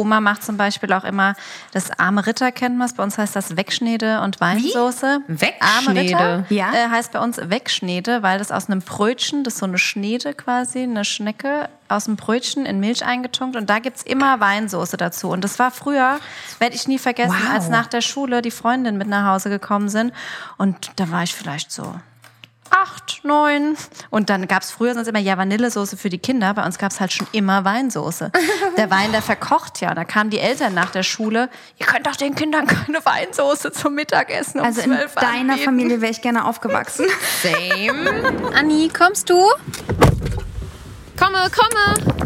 Oma macht zum Beispiel auch immer das arme Ritter, kennt man es. Bei uns heißt das Wegschnede und Weinsoße. Wegschnede? Arme Ritter Ja. äh, heißt bei uns Wegschnede, weil das aus einem Brötchen, das ist so eine Schnede quasi, eine Schnecke aus dem Brötchen in Milch eingetunkt und da gibt's immer Weinsoße dazu. Und das war früher, werde ich nie vergessen, Wow. als nach der Schule die Freundinnen mit nach Hause gekommen sind. Und da war ich vielleicht so acht, neun. Und dann gab's früher sonst immer ja Vanillesoße für die Kinder. Bei uns gab's halt schon immer Weinsoße. Der Wein, der verkocht ja. Da kamen die Eltern nach der Schule. Ihr könnt doch den Kindern keine Weinsoße zum Mittagessen um Also in 12 deiner anbieten. Familie wäre ich gerne aufgewachsen. Same. Anni, kommst du? Komme, komme.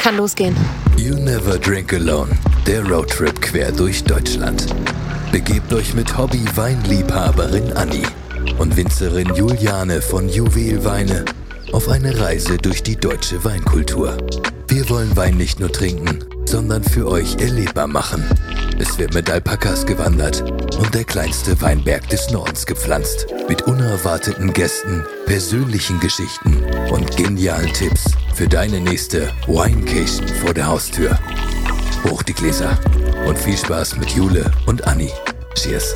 Kann losgehen. You Never Drink Alone, der Roadtrip quer durch Deutschland. Begebt euch mit Hobby-Weinliebhaberin Anni und Winzerin Juliane von Juwelweine auf eine Reise durch die deutsche Weinkultur. Wir wollen Wein nicht nur trinken, sondern für euch erlebbar machen. Es wird mit Alpakas gewandert und der kleinste Weinberg des Nordens gepflanzt. Mit unerwarteten Gästen, persönlichen Geschichten und genialen Tipps für deine nächste Winecation vor der Haustür. Hoch die Gläser und viel Spaß mit Jule und Anni. Cheers.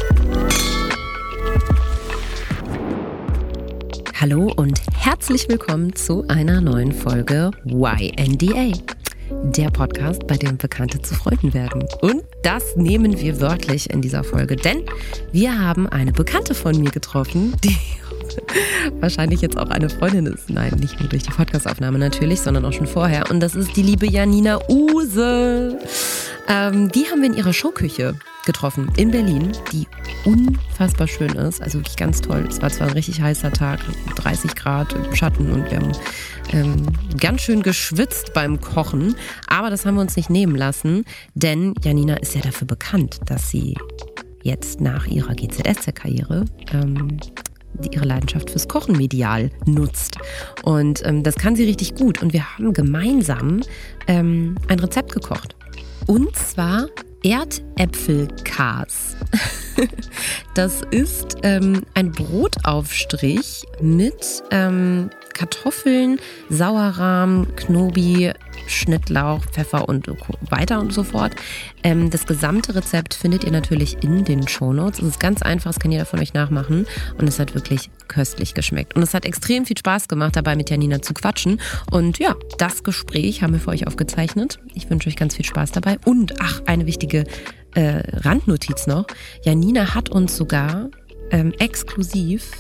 Hallo und herzlich willkommen zu einer neuen Folge YNDA. Der Podcast, bei dem Bekannte zu Freunden werden. Und das nehmen wir wörtlich in dieser Folge, denn wir haben eine Bekannte von mir getroffen, die wahrscheinlich jetzt auch eine Freundin ist. Nein, nicht nur durch die Podcastaufnahme natürlich, sondern auch schon vorher. Und das ist die liebe Janina Use. Ähm, die haben wir in ihrer Showküche getroffen in Berlin, die unfassbar schön ist. Also wirklich ganz toll. Es war zwar ein richtig heißer Tag, 30 Grad im Schatten und wir haben ähm, ganz schön geschwitzt beim Kochen. Aber das haben wir uns nicht nehmen lassen, denn Janina ist ja dafür bekannt, dass sie jetzt nach ihrer GZSZ-Karriere ähm, ihre Leidenschaft fürs Kochen medial nutzt. Und ähm, das kann sie richtig gut. Und wir haben gemeinsam ähm, ein Rezept gekocht. Und zwar Erdäpfelkas. Das ist ähm, ein Brotaufstrich mit ähm, Kartoffeln, Sauerrahm, Knobi, Schnittlauch, Pfeffer und weiter und so fort. Ähm, das gesamte Rezept findet ihr natürlich in den Shownotes. Es ist ganz einfach, das kann jeder von euch nachmachen. Und es hat wirklich köstlich geschmeckt. Und es hat extrem viel Spaß gemacht, dabei mit Janina zu quatschen. Und ja, das Gespräch haben wir für euch aufgezeichnet. Ich wünsche euch ganz viel Spaß dabei. Und ach, eine wichtige äh, Randnotiz noch. Janina hat uns sogar ähm, exklusiv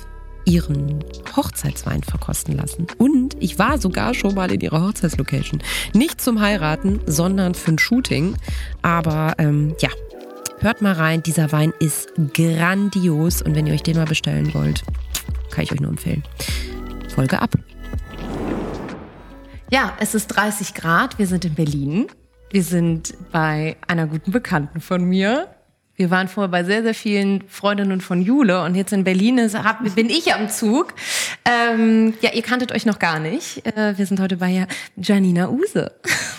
ihren Hochzeitswein verkosten lassen. Und ich war sogar schon mal in ihrer Hochzeitslocation. Nicht zum Heiraten, sondern für ein Shooting. Aber ähm, ja, hört mal rein. Dieser Wein ist grandios. Und wenn ihr euch den mal bestellen wollt, kann ich euch nur empfehlen. Folge ab. Ja, es ist 30 Grad. Wir sind in Berlin. Wir sind bei einer guten Bekannten von mir. Wir waren vorher bei sehr, sehr vielen Freundinnen von Jule und jetzt in Berlin ist, hab, bin ich am Zug. Ähm, ja, ihr kanntet euch noch gar nicht. Äh, wir sind heute bei Janina Use.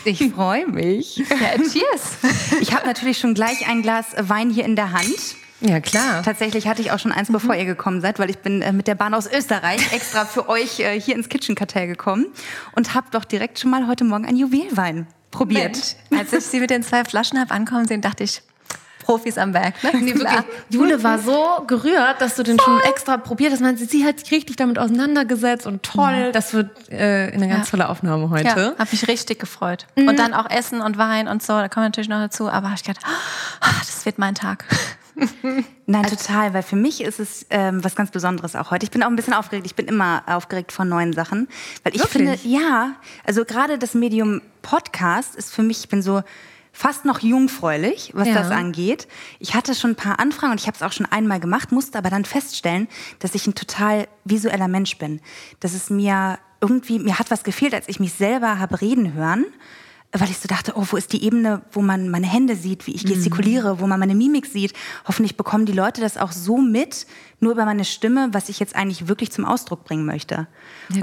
Ich freue mich. Ja, cheers. Ich habe natürlich schon gleich ein Glas Wein hier in der Hand. Ja, klar. Tatsächlich hatte ich auch schon eins, bevor ihr gekommen seid, weil ich bin äh, mit der Bahn aus Österreich extra für euch äh, hier ins Kitchen Cartel gekommen und habe doch direkt schon mal heute Morgen einen Juwelwein probiert. Mensch, als ich sie mit den zwei Flaschen habe ankommen sehen, dachte ich, Profis am Werk. Ne? Nee, Klar. wirklich. Jule war so gerührt, dass du den schon extra probiert hast. Man, sie hat sich richtig damit auseinandergesetzt und toll. Das wird äh, eine ganz Ja. tolle Aufnahme Ja, heute. habe mich richtig gefreut. Und dann auch Essen und Wein und so, da kommt natürlich noch dazu. Aber ich gedacht, ah, das wird mein Tag. Nein, total, weil für mich ist es ähm, was ganz Besonderes auch heute. Ich bin auch ein bisschen aufgeregt. Ich bin immer aufgeregt von neuen Sachen, weil ich Wirklich? finde, ja, also gerade das Medium Podcast ist für mich, ich bin so fast noch jungfräulich, was Ja. das angeht. Ich hatte schon ein paar Anfragen und ich habe es auch schon einmal gemacht, musste aber dann feststellen, dass ich ein total visueller Mensch bin. Dass es mir irgendwie, mir hat was gefehlt, als ich mich selber habe reden hören weil ich so dachte, oh, wo ist die Ebene, wo man meine Hände sieht, wie ich gestikuliere, wo man meine Mimik sieht. Hoffentlich bekommen die Leute das auch so mit, nur über meine Stimme, was ich jetzt eigentlich wirklich zum Ausdruck bringen möchte.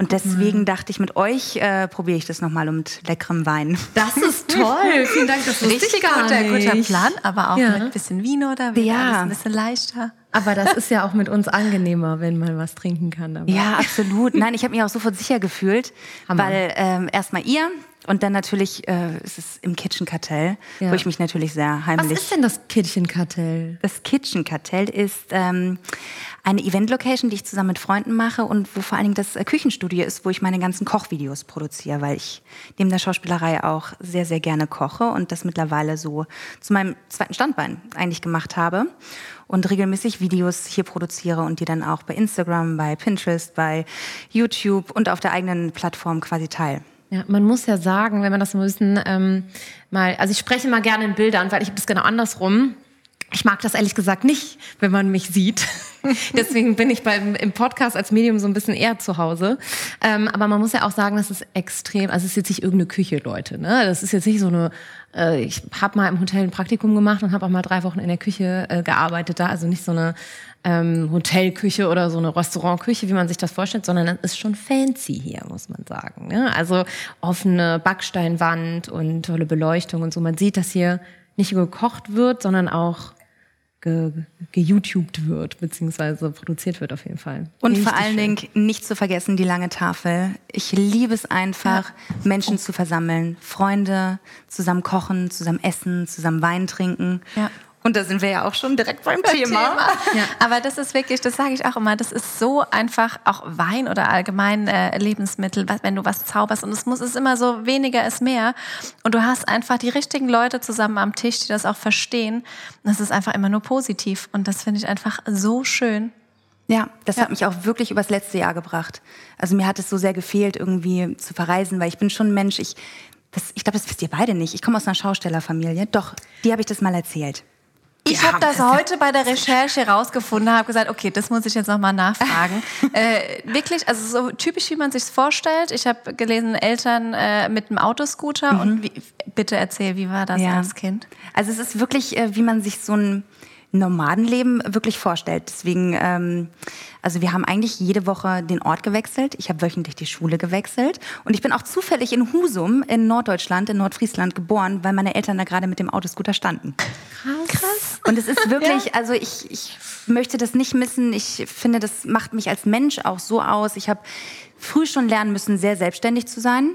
und deswegen dachte ich, mit euch äh, probiere ich das nochmal und mit leckerem Wein. Das ist toll. Vielen Dank, das ich gar guter, guter Plan, aber auch Ja. mit ein bisschen Vino, da wird Ja. ein bisschen leichter. Aber das ist ja auch mit uns angenehmer, wenn man was trinken kann. dabei. Ja, absolut. Nein, ich habe mich auch sofort sicher gefühlt, Hammer. weil ähm, erstmal ihr, Und dann natürlich äh, ist es im Kitchen Kartell, Ja. wo ich mich natürlich sehr Was heimlich. ist denn das Kittchenkartell? Das Kitchen Kartell ist ähm, eine Event-Location, die ich zusammen mit Freunden mache und wo vor allen Dingen das äh, Küchenstudio ist, wo ich meine ganzen Kochvideos produziere, weil ich neben der Schauspielerei auch sehr, sehr gerne koche und das mittlerweile so zu meinem zweiten Standbein eigentlich gemacht habe und regelmäßig Videos hier produziere und die dann auch bei Instagram, bei Pinterest, bei YouTube und auf der eigenen Plattform quasi teile. Ja, man muss ja sagen, wenn man das bisschen ähm, mal, also ich spreche mal gerne in Bildern, weil ich das genau andersrum. Ich mag das ehrlich gesagt nicht, wenn man mich sieht. Deswegen bin ich beim, im Podcast als Medium so ein bisschen eher zu Hause. Ähm, aber man muss ja auch sagen, das ist extrem, also es ist jetzt nicht irgendeine Küche, Leute. Ne? Das ist jetzt nicht so eine, äh, ich habe mal im Hotel ein Praktikum gemacht und habe auch mal drei Wochen in der Küche äh, gearbeitet da. Also nicht so eine ähm, Hotelküche oder so eine Restaurantküche, wie man sich das vorstellt, sondern es ist schon fancy hier, muss man sagen. Ne? Also offene Backsteinwand und tolle Beleuchtung und so. Man sieht, dass hier nicht nur gekocht wird, sondern auch ge geYouTubed wird, beziehungsweise produziert wird auf jeden Fall. Und vor allen. Dingen nicht zu vergessen die lange Tafel. Ich liebe es einfach, Menschen zu versammeln, Freunde, zusammen kochen, zusammen essen, zusammen Wein trinken. Ja. Und da sind wir ja auch schon direkt beim Thema. Aber das ist wirklich, das sage ich auch immer, das ist so einfach, auch Wein oder allgemein äh, Lebensmittel, was, wenn du was zauberst und es muss, es ist immer so, weniger ist mehr. Und du hast einfach die richtigen Leute zusammen am Tisch, die das auch verstehen. Und das ist einfach immer nur positiv. Und das finde ich einfach so schön. Ja, das hat mich auch wirklich übers letzte Jahr gebracht. Also mir hat es so sehr gefehlt, irgendwie zu verreisen, weil ich bin schon ein Mensch, ich, das, ich glaube, das wisst ihr beide nicht. Ich komme aus einer Schaustellerfamilie. Doch, die habe ich das mal erzählt. Ich habe das heute bei der Recherche rausgefunden, habe gesagt, okay, das muss ich jetzt nochmal nachfragen. äh, wirklich, also so typisch, wie man sich vorstellt. Ich habe gelesen, Eltern äh, mit einem Autoscooter und wie, bitte erzähl, wie war das Ja. als Kind? Also es ist wirklich, äh, wie man sich so ein Nomadenleben wirklich vorstellt. Deswegen, ähm, also wir haben eigentlich jede Woche den Ort gewechselt. Ich habe wöchentlich die Schule gewechselt. Und ich bin auch zufällig in Husum in Norddeutschland, in Nordfriesland geboren, weil meine Eltern da gerade mit dem Autoscooter standen. Krass. Und es ist wirklich, also ich, ich möchte das nicht missen. Ich finde, das macht mich als Mensch auch so aus. Ich habe früh schon lernen müssen, sehr selbstständig zu sein,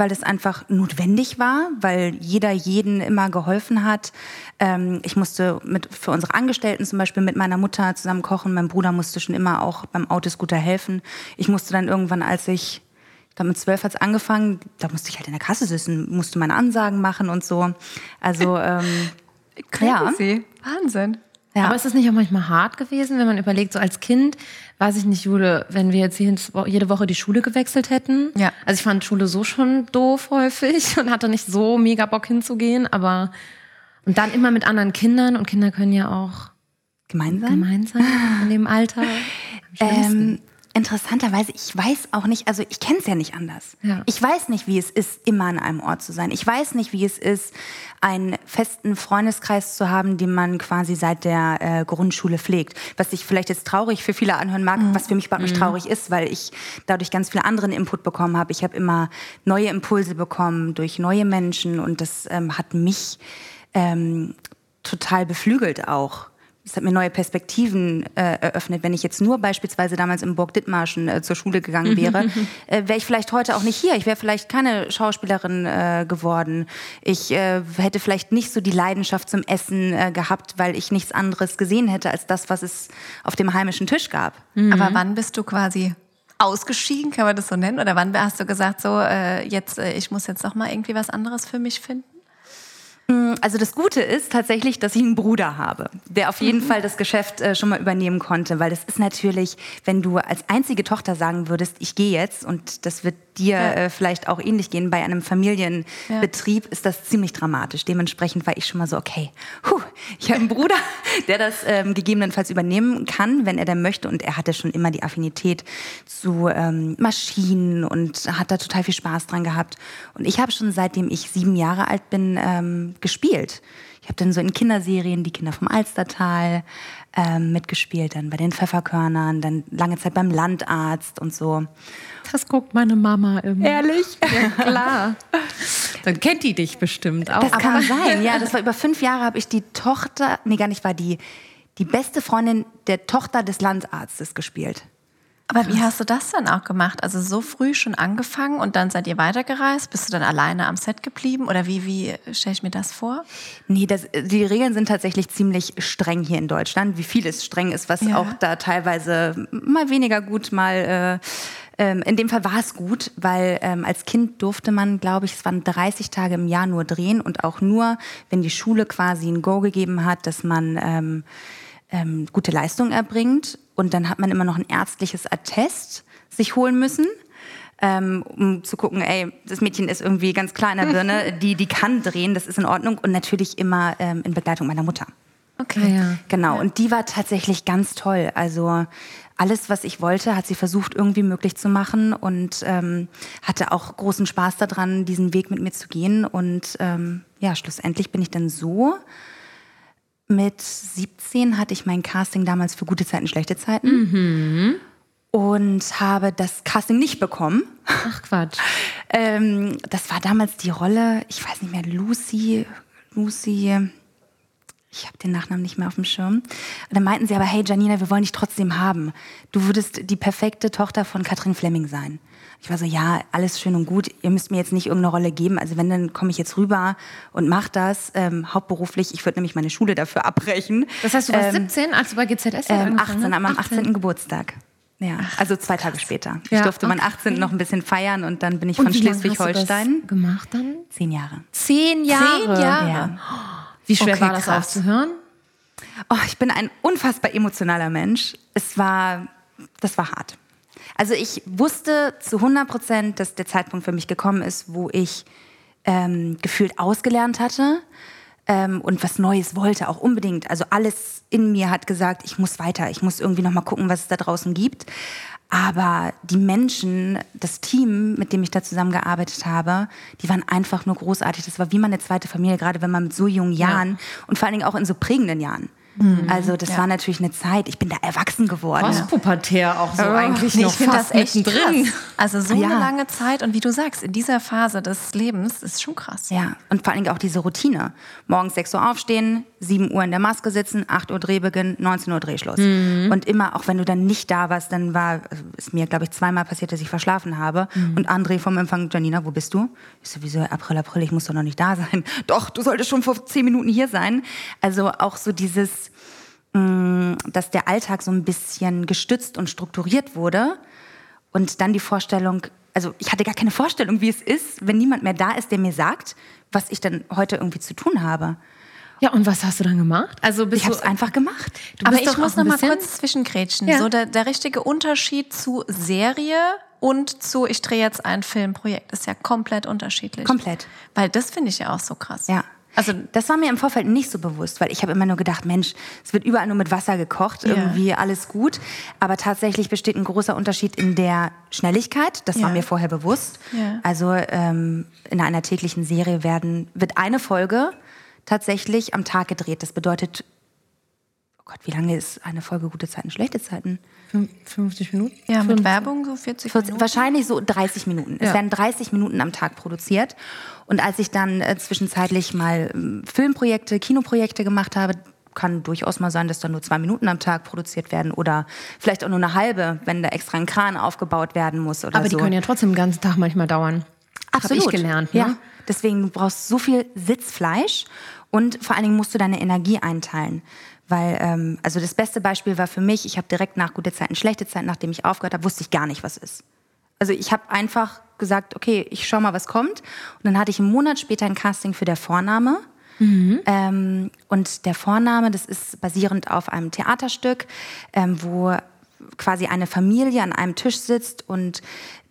weil das einfach notwendig war, weil jeder jeden immer geholfen hat. Ähm, ich musste mit, für unsere Angestellten zum Beispiel mit meiner Mutter zusammen kochen. Mein Bruder musste schon immer auch beim Autoscooter helfen. Ich musste dann irgendwann, als ich ich glaube, mit zwölf hat es angefangen, da musste ich halt in der Kasse sitzen, musste meine Ansagen machen und so. Also, ähm, Ja. Crazy. Wahnsinn. Ja. Aber ist es nicht auch manchmal hart gewesen, wenn man überlegt, so als Kind, weiß ich nicht, Jule, wenn wir jetzt jede Woche die Schule gewechselt hätten? Ja. Also ich fand Schule so schon doof häufig und hatte nicht so mega Bock hinzugehen, aber und dann immer mit anderen Kindern und Kinder können ja auch gemeinsam. gemeinsam in dem Alter. Ähm, interessanterweise, ich weiß auch nicht, also ich kenne es ja nicht anders. Ja. Ich weiß nicht, wie es ist, immer an einem Ort zu sein. Ich weiß nicht, wie es ist, einen festen Freundeskreis zu haben, den man quasi seit der äh, Grundschule pflegt. Was sich vielleicht jetzt traurig für viele anhören mag, was für mich überhaupt nicht traurig ist, weil ich dadurch ganz viel anderen Input bekommen habe. Ich habe immer neue Impulse bekommen durch neue Menschen und das ähm, hat mich ähm, total beflügelt auch. Es hat mir neue Perspektiven äh, eröffnet. Wenn ich jetzt nur beispielsweise damals in Burg Dithmarschen äh, zur Schule gegangen wäre, äh, wäre ich vielleicht heute auch nicht hier. Ich wäre vielleicht keine Schauspielerin äh, geworden. Ich äh, hätte vielleicht nicht so die Leidenschaft zum Essen äh, gehabt, weil ich nichts anderes gesehen hätte als das, was es auf dem heimischen Tisch gab. Aber wann bist du quasi ausgeschieden, kann man das so nennen? Oder wann hast du gesagt, so, äh, jetzt, äh, ich muss jetzt noch mal irgendwie was anderes für mich finden? Also das Gute ist tatsächlich, dass ich einen Bruder habe, der auf jeden Fall das Geschäft äh, schon mal übernehmen konnte, weil das ist natürlich, wenn du als einzige Tochter sagen würdest, ich gehe jetzt und das wird dir Ja. äh, vielleicht auch ähnlich gehen bei einem Familienbetrieb, ist das ziemlich dramatisch. Dementsprechend war ich schon mal so, okay, huh, ich habe einen Bruder, der das ähm, gegebenenfalls übernehmen kann, wenn er denn möchte und er hatte schon immer die Affinität zu ähm, Maschinen und hat da total viel Spaß dran gehabt und ich habe schon seitdem ich sieben Jahre alt bin ähm, gespielt. Ich habe dann so in Kinderserien die Kinder vom Alstertal ähm, mitgespielt, dann bei den Pfefferkörnern, dann lange Zeit beim Landarzt und so. Das guckt meine Mama immer. Ehrlich? Ja, klar. Dann kennt die dich bestimmt auch. Das kann sein, ja. Das war über fünf Jahre, habe ich die Tochter, nee, gar nicht, war die, die beste Freundin der Tochter des Landarztes gespielt. Aber wie hast du das dann auch gemacht? Also so früh schon angefangen und dann seid ihr weitergereist? Bist du dann alleine am Set geblieben? Oder wie, wie stelle ich mir das vor? Nee, das, die Regeln sind tatsächlich ziemlich streng hier in Deutschland, wie vieles streng ist, was Ja. auch da teilweise mal weniger gut, mal. Äh, ähm, in dem Fall war es gut, weil ähm, als Kind durfte man, glaube ich, es waren 30 Tage im Jahr nur drehen und auch nur, wenn die Schule quasi ein Go gegeben hat, dass man ähm, ähm, gute Leistung erbringt. Und dann hat man immer noch ein ärztliches Attest sich holen müssen, ähm, um zu gucken, ey, das Mädchen ist irgendwie ganz klar in der Birne, die, die kann drehen, das ist in Ordnung. Und natürlich immer ähm, in Begleitung meiner Mutter. Okay. ja. Genau, und die war tatsächlich ganz toll. Also alles, was ich wollte, hat sie versucht irgendwie möglich zu machen und ähm, hatte auch großen Spaß daran, diesen Weg mit mir zu gehen. Und ähm, ja, schlussendlich bin ich dann so. Mit 17 hatte ich mein Casting damals für gute Zeiten, schlechte Zeiten. Und habe das Casting nicht bekommen. Ach Quatsch. Ähm, das war damals die Rolle, ich weiß nicht mehr, Lucy, Lucy, ich habe den Nachnamen nicht mehr auf dem Schirm. Und dann meinten sie aber, hey Janina, wir wollen dich trotzdem haben. Du würdest die perfekte Tochter von Katrin Fleming sein. Ich war so, ja, alles schön und gut. Ihr müsst mir jetzt nicht irgendeine Rolle geben. Also wenn, dann komme ich jetzt rüber und mach das ähm, hauptberuflich. Ich würde nämlich meine Schule dafür abbrechen. Das heißt, du warst Ähm, 17, als du bei GZS ähm, angefangen 18, am hast? 18. Geburtstag. Ja, also zwei Tage später. Ich Ja, durfte meinen okay. 18. noch ein bisschen feiern und dann bin ich Und von wie lange hast du Schleswig-Holstein. das gemacht dann? Zehn Jahre. Zehn Jahre. Zehn Jahre. Ja. Wie schwer Okay, war das krass. aufzuhören? Oh, ich bin ein unfassbar emotionaler Mensch. Es war, das war hart. Also ich wusste zu 100 Prozent, dass der Zeitpunkt für mich gekommen ist, wo ich ähm, gefühlt ausgelernt hatte ähm, und was Neues wollte, auch unbedingt. Also alles in mir hat gesagt, ich muss weiter, ich muss irgendwie noch mal gucken, was es da draußen gibt. Aber die Menschen, das Team, mit dem ich da zusammengearbeitet habe, die waren einfach nur großartig. Das war wie meine zweite Familie, gerade wenn man mit so jungen Jahren und vor allen Dingen auch in so prägenden Jahren. Also das war natürlich eine Zeit, ich bin da erwachsen geworden. Postpubertär auch so eigentlich Nee, noch ich finde fast das echt mittendrin. krass. Also so Ja. eine lange Zeit und wie du sagst, in dieser Phase des Lebens ist schon krass. Ja, und vor allen Dingen auch diese Routine. Morgens 6 Uhr aufstehen, 7 Uhr in der Maske sitzen, 8 Uhr Drehbeginn, 19 Uhr Drehschluss. Und immer, auch wenn du dann nicht da warst, dann war, also ist mir, glaube ich, zweimal passiert, dass ich verschlafen habe. Und André vom Empfang, Janina, wo bist du? Ich so, wieso, April, April, ich muss doch noch nicht da sein. Doch, du solltest schon vor 10 Minuten hier sein. Also auch so dieses, mh, dass der Alltag so ein bisschen gestützt und strukturiert wurde. Und dann die Vorstellung, also ich hatte gar keine Vorstellung, wie es ist, wenn niemand mehr da ist, der mir sagt, was ich dann heute irgendwie zu tun habe. Ja, und was hast du dann gemacht? Also bist Ich habe es einfach gemacht. Du Aber ich muss noch mal kurz zwischengrätschen. Ja. So der, der richtige Unterschied zu Serie und zu ich drehe jetzt ein Filmprojekt ist ja komplett unterschiedlich. Komplett. Weil das finde ich ja auch so krass. Ja. Also Das war mir im Vorfeld nicht so bewusst, weil ich habe immer nur gedacht, Mensch, es wird überall nur mit Wasser gekocht, irgendwie alles gut. Aber tatsächlich besteht ein großer Unterschied in der Schnelligkeit. Das war Ja. mir vorher bewusst. Ja. Also ähm, in einer täglichen Serie werden, wird eine Folge tatsächlich am Tag gedreht. Das bedeutet, oh Gott, wie lange ist eine Folge gute Zeiten, schlechte Zeiten? Fün- 50 Minuten? ja, mit 50. Werbung so 40 40, Minuten. wahrscheinlich so 30 Minuten. Es Ja. werden 30 Minuten am Tag produziert. Und als ich dann äh, zwischenzeitlich mal ähm, Filmprojekte, Kinoprojekte gemacht habe, kann durchaus mal sein, dass da nur zwei Minuten am Tag produziert werden oder vielleicht auch nur eine halbe, wenn da extra ein Kran aufgebaut werden muss oder Aber so. die können ja trotzdem den ganzen Tag manchmal dauern. Absolut. Habe ich gelernt. Ne? Ja, deswegen du brauchst so viel Sitzfleisch und vor allen Dingen musst du deine Energie einteilen. Weil, ähm, also das beste Beispiel war für mich, ich habe direkt nach gute Zeiten, schlechte Zeiten, nachdem ich aufgehört habe, wusste ich gar nicht, was ist. Also ich habe einfach gesagt, okay, ich schau mal, was kommt. Und dann hatte ich einen Monat später ein Casting für der Vorname. Ähm, und der Vorname, das ist basierend auf einem Theaterstück, ähm, wo quasi eine Familie an einem Tisch sitzt und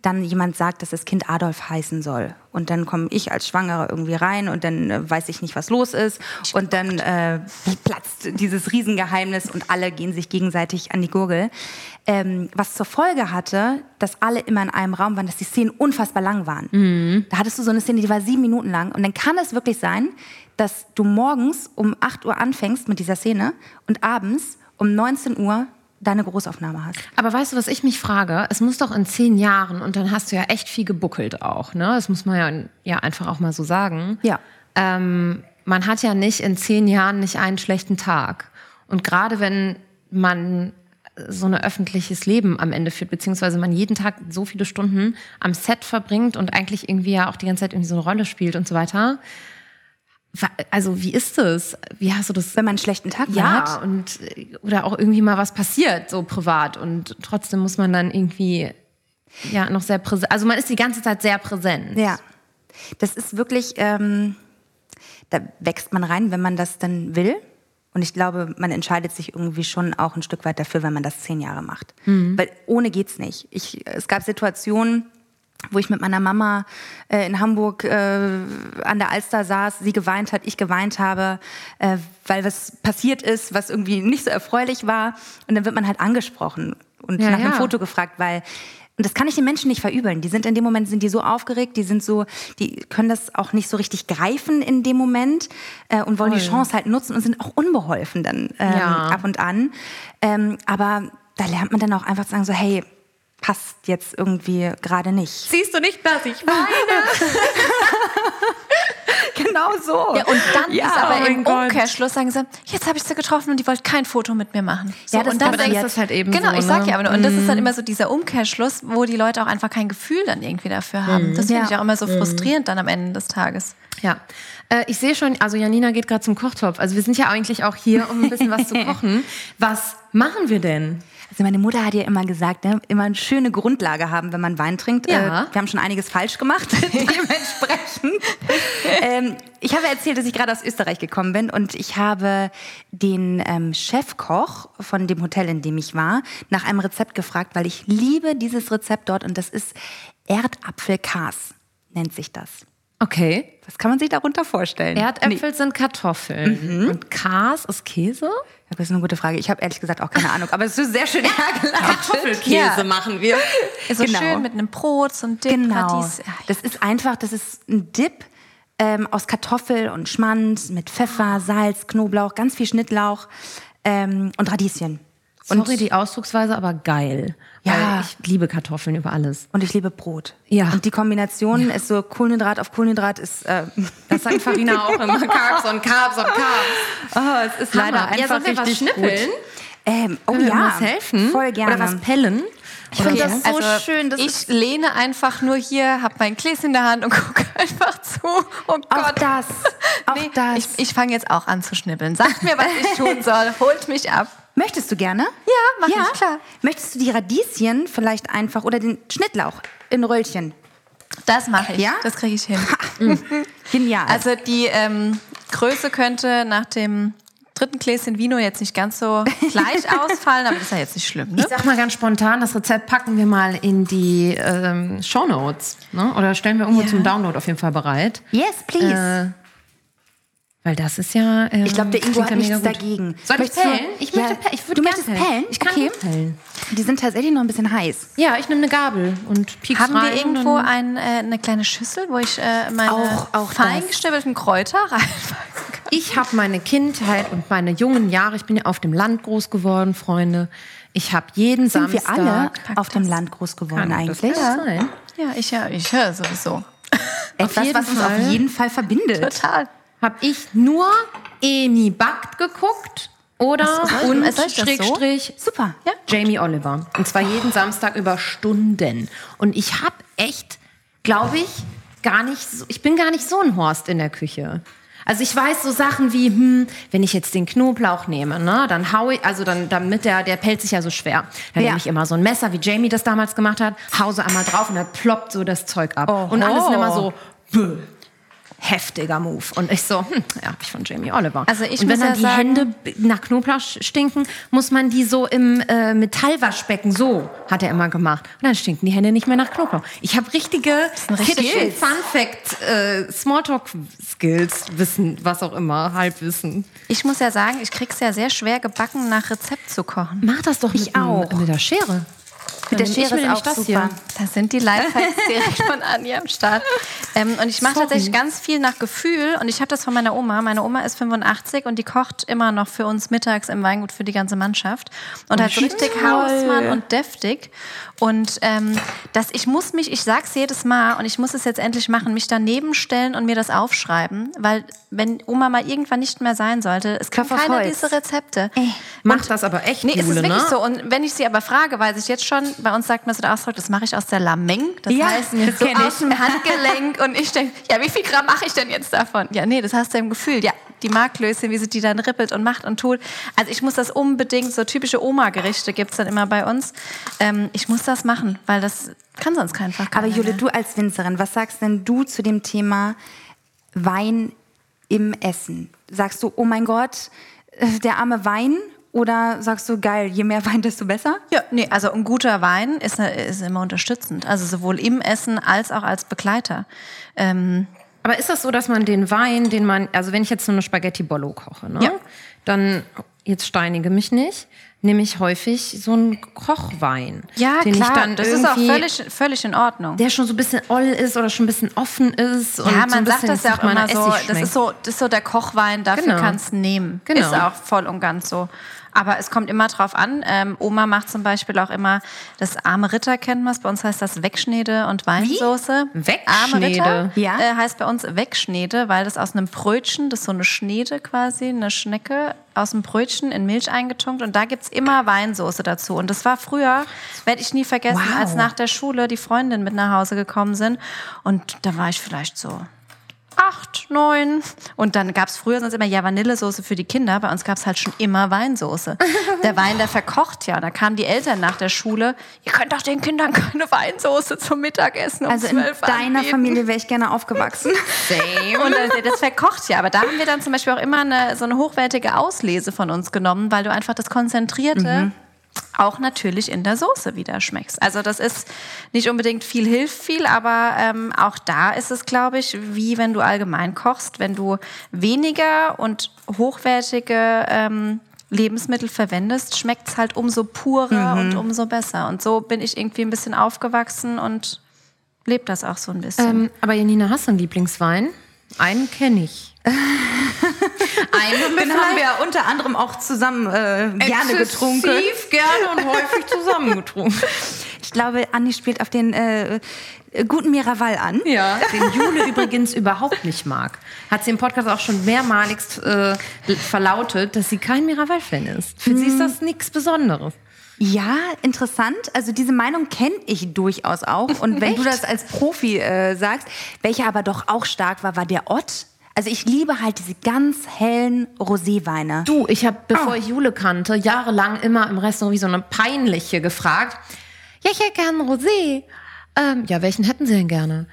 dann jemand sagt, dass das Kind Adolf heißen soll. Und dann komme ich als Schwangere irgendwie rein und dann äh, weiß ich nicht, was los ist. Und dann äh, platzt dieses Riesengeheimnis und alle gehen sich gegenseitig an die Gurgel. Ähm, was zur Folge hatte, dass alle immer in einem Raum waren, dass die Szenen unfassbar lang waren. Da hattest du so eine Szene, die war sieben Minuten lang. Und dann kann es wirklich sein, dass du morgens um 8 Uhr anfängst mit dieser Szene und abends um 19 Uhr deine Großaufnahme hast. Aber weißt du, was ich mich frage? Es muss doch in zehn Jahren, und dann hast du ja echt viel gebuckelt auch, ne? Das muss man ja, ja einfach auch mal so sagen. Ja. Ähm, man hat ja nicht in zehn Jahren nicht einen schlechten Tag. Und gerade wenn man so ein öffentliches Leben am Ende führt, beziehungsweise man jeden Tag so viele Stunden am Set verbringt und eigentlich irgendwie ja auch die ganze Zeit irgendwie so eine Rolle spielt und so weiter. Also wie ist das? Wie hast du das? Wenn man einen schlechten Tag ja, hat. und äh, oder auch irgendwie mal was passiert, so privat. Und trotzdem muss man dann irgendwie ja noch sehr präsent. Also man ist die ganze Zeit sehr präsent. Ja. Das ist wirklich, ähm, da wächst man rein, wenn man das dann will. Und ich glaube, man entscheidet sich irgendwie schon auch ein Stück weit dafür, wenn man das zehn Jahre macht. Weil ohne geht's nicht. Ich, es gab Situationen, wo ich mit meiner Mama äh, in Hamburg äh, an der Alster saß, sie geweint hat, ich geweint habe, äh, weil was passiert ist, was irgendwie nicht so erfreulich war. Und dann wird man halt angesprochen und Ja, nach einem ja. Foto gefragt, weil und das kann ich den Menschen nicht verübeln. Die sind in dem Moment sind die so aufgeregt, die sind so, die können das auch nicht so richtig greifen in dem Moment äh, und wollen die Chance halt nutzen und sind auch unbeholfen dann ähm, Ja. ab und an. Ähm, aber da lernt man dann auch einfach zu sagen so, hey, passt jetzt irgendwie gerade nicht. Siehst du nicht, dass ich weine? Genau so. Ja, und dann Ja, ist aber oh im. Umkehrschluss sagen sie, jetzt habe ich sie getroffen und die wollte kein Foto mit mir machen. So, Ja, das und dann passiert. denkst Das ist halt eben Genau, so, ich sag ne? ja, aber und das ist dann immer so dieser Umkehrschluss, wo die Leute auch einfach kein Gefühl dann irgendwie dafür haben. Das finde Ja. ich auch immer so frustrierend dann am Ende des Tages. Ja. Äh, ich sehe schon, also Janina geht gerade zum Kochtopf. Also wir sind ja eigentlich auch hier, um ein bisschen was zu kochen. Was machen wir denn? Also meine Mutter hat ja immer gesagt, ne, immer eine schöne Grundlage haben, wenn man Wein trinkt. Ja. Äh, wir haben schon einiges falsch gemacht, dementsprechend. ähm, ich habe erzählt, dass ich gerade aus Österreich gekommen bin und ich habe den ähm, Chefkoch von dem Hotel, in dem ich war, nach einem Rezept gefragt, weil ich liebe dieses Rezept dort und das ist Erdapfelkas, nennt sich das. Okay. Was kann man sich darunter vorstellen? Erdäpfel sind Kartoffeln. Und Kas ist Käse? Ja, Das ist eine gute Frage. Ich habe ehrlich gesagt auch keine Ahnung, aber es ist sehr schön hergeleitet. Kartoffelkäse machen wir. So Genau. schön mit einem Brot, so ein Dip, Genau. Radies. Ja, Das ist einfach, das ist ein Dip ähm, aus Kartoffel und Schmand mit Pfeffer, Salz, Knoblauch, ganz viel Schnittlauch ähm, und Radieschen. Und, Sorry, die Ausdrucksweise, aber geil. Ja. Ich liebe Kartoffeln über alles. und ich liebe Brot. Ja. Und die Kombination ist so Kohlenhydrat auf Kohlenhydrat ist. Äh, Das sagt Farina auch immer. Carbs und Carbs und Carbs. oh, es ist leider Hammer. einfach ja, sollen wir was schnippeln? gut. Ähm, oh Können ja, was helfen? voll gerne. Oder was pellen? Ich finde das so also schön. Das ich lehne einfach nur hier, habe mein Gläschen in der Hand und gucke einfach zu. Oh auch Gott. das, auch Nee, das. Ich, ich fange jetzt auch an zu schnibbeln. Sagt mir, was ich tun soll. Holt mich ab. Möchtest du gerne? Ja, mach ich, klar. Möchtest du die Radieschen vielleicht einfach oder den Schnittlauch in Röllchen? Das mache ich. Ja? Das kriege ich hin. Genial. Also die ähm, Größe könnte nach dem dritten Gläschen Vino jetzt nicht ganz so gleich ausfallen, aber das ist ja jetzt nicht schlimm. Ne? Ich sag mal ganz spontan, das Rezept packen wir mal in die ähm, Shownotes. Ne? Oder stellen wir irgendwo Ja. zum Download auf jeden Fall bereit. yes, please. Äh, weil das ist ja. Ähm, Ich glaube, der Ingo hat nichts dagegen. Soll ich Möchtest du- pellen? Ich möchte Ja. pellen. Ich würde Du gern möchtest pellen? Ich kann Okay. pellen. Die sind tatsächlich noch ein bisschen heiß. Ja, ich nehme eine Gabel und piek's Haben rein wir irgendwo ein, äh, eine kleine Schüssel, wo ich äh, meine Auch- auch fein das. Kräuter reinpacken kann? Ich habe meine Kindheit und meine jungen Jahre, ich bin ja auf dem Land groß geworden, Freunde. Ich habe jeden Sind Samstag. wir alle auf dem Land groß geworden Kann das eigentlich? sein? Ja, ich ja, ich höre sowieso. Etwas, was uns auf jeden Fall verbindet. Total. Habe ich nur Emi Backt geguckt oder soll- und soll ich das so? Schrägstrich Super. Ja. Jamie Oliver. Und zwar jeden Samstag über Stunden. Und ich habe echt, glaube ich, gar nicht so, ich bin gar nicht so ein Horst in der Küche. Also ich weiß so Sachen wie, hm, wenn ich jetzt den Knoblauch nehme, ne, dann hau ich, also dann, damit der, der pellt sich ja so schwer. Dann Ja. nehme ich immer so ein Messer, wie Jamie das damals gemacht hat, hause einmal drauf und dann ploppt so das Zeug ab. Und alles immer so, bäh, heftiger Move. Und ich so, hm, ja, hab ich von Jamie Oliver. Also ich und wenn dann ja die sagen- Hände nach knoblauch stinken, muss man die so im äh, Metallwaschbecken, so hat er immer gemacht. Und dann stinken die Hände nicht mehr nach Knoblauch. Ich habe richtige richtig Kitchen Fun Fact, äh, Smalltalk Skills, Wissen, was auch immer, Halbwissen. Ich muss ja sagen, ich krieg's ja sehr schwer gebacken, nach Rezept zu kochen. Mach das doch Ich mit, auch. mit der Schere. Mit der ich Schere mir ist auch das super. hier. Das sind die Lifehacks direkt von Anja am Start. Ähm, und ich mache tatsächlich ganz viel nach Gefühl. Und ich habe das von meiner Oma. Meine Oma ist 85 und die kocht immer noch für uns mittags im Weingut für die ganze Mannschaft. Und halt so richtig Hausmann und deftig. Und ähm, das, ich muss mich, ich sag's jedes Mal und ich muss es jetzt endlich machen, mich daneben stellen und mir das aufschreiben. Weil wenn Oma mal irgendwann nicht mehr sein sollte, es kann Klopf auf keiner Holz. diese Rezepte. Macht das aber echt, Nee, es ist Jule, wirklich ne? so. Und wenn ich sie aber frage, weiß ich jetzt schon, bei uns sagt man so der Ausdruck, das mache ich aus der Lameng. Das Ja, heißt, das so aus dem Handgelenk. Und ich denke, ja, wie viel Gramm mache ich denn jetzt davon? Ja, nee, das hast du im Gefühl. Ja, die Marklöschen, wie sie die dann rippelt und macht und tut. Also ich muss das unbedingt, so typische Oma-Gerichte gibt's dann immer bei uns. Ähm, ich muss das machen, weil das kann sonst kein Fach. Aber Jule, du als Winzerin, was sagst denn du zu dem Thema Wein im Essen? Sagst du, oh mein Gott, äh, der arme Wein? Oder sagst du, geil, je mehr Wein, desto besser? Ja, nee, also ein guter Wein ist, ist immer unterstützend. Also sowohl im Essen als auch als Begleiter. Ähm, Aber ist das so, dass man den Wein, den man, also wenn ich jetzt so eine Spaghetti Bollo koche, ne, Ja. dann, jetzt steinige mich nicht, nehme ich häufig so einen Kochwein. ja, den klar, ich dann das ist auch irgendwie- völlig, völlig in Ordnung. der schon so ein bisschen oll ist oder schon ein bisschen offen ist. und Ja, so ein man sagt das ja auch immer so, das schmeckt. ist so, das ist so der Kochwein, dafür Genau. kannst du nehmen. Genau. Ist auch voll und ganz so. Aber es kommt immer drauf an. Ähm, Oma macht zum Beispiel auch immer das arme Ritter, kennt man es. Bei uns heißt das Wegschnede und Weinsoße. Wegschnede? Arme Ritter Ja. äh, heißt bei uns Wegschnede, weil das aus einem Brötchen, das ist so eine Schnede quasi, eine Schnecke aus dem Brötchen in Milch eingetunkt. Und da gibt's immer Weinsoße dazu. Und das war früher, werde ich nie vergessen, Wow. als nach der Schule die Freundinnen mit nach Hause gekommen sind. Und da war ich vielleicht so acht, neun. Und dann gab's früher sonst immer ja Vanillesoße für die Kinder. Bei uns gab's halt schon immer Weinsoße. Der Wein, der verkocht ja. Da kamen die Eltern nach der Schule. Ihr könnt doch den Kindern keine Weinsoße zum Mittagessen um Also in 12 deiner anbieten. Familie wäre ich gerne aufgewachsen. Und äh, das verkocht ja. Aber da haben wir dann zum Beispiel auch immer eine, so eine hochwertige Auslese von uns genommen, weil du einfach das Konzentrierte auch natürlich in der Soße wieder schmeckst. Also das ist nicht unbedingt viel hilft viel, aber ähm, auch da ist es, glaube ich, wie wenn du allgemein kochst, wenn du weniger und hochwertige ähm, Lebensmittel verwendest, schmeckt es halt umso purer und umso besser. Und so bin ich irgendwie ein bisschen aufgewachsen und lebe das auch so ein bisschen. Ähm, aber Janina, hast du einen Lieblingswein? Einen kenne ich. einen haben wir Den haben wir unter anderem auch zusammen äh, gerne getrunken. Exzessiv gerne und häufig zusammengetrunken. Ich glaube, Anni spielt auf den äh, guten Miraval an. Ja. Den Jule übrigens überhaupt nicht mag. Hat sie im Podcast auch schon mehrmalig äh, verlautet, dass sie kein Miraval-Fan ist. Für sie ist das nichts Besonderes. Ja, interessant. Also diese Meinung kenne ich durchaus auch. Und wenn du das als Profi äh, sagst, welcher aber doch auch stark war, war der Ott. Also ich liebe halt diese ganz hellen Roséweine. Du, ich habe, bevor ich Jule kannte, jahrelang immer im Restaurant wie so eine peinliche gefragt. Ja, ich hätte gerne Rosé. Ähm, ja, welchen hätten Sie denn gerne?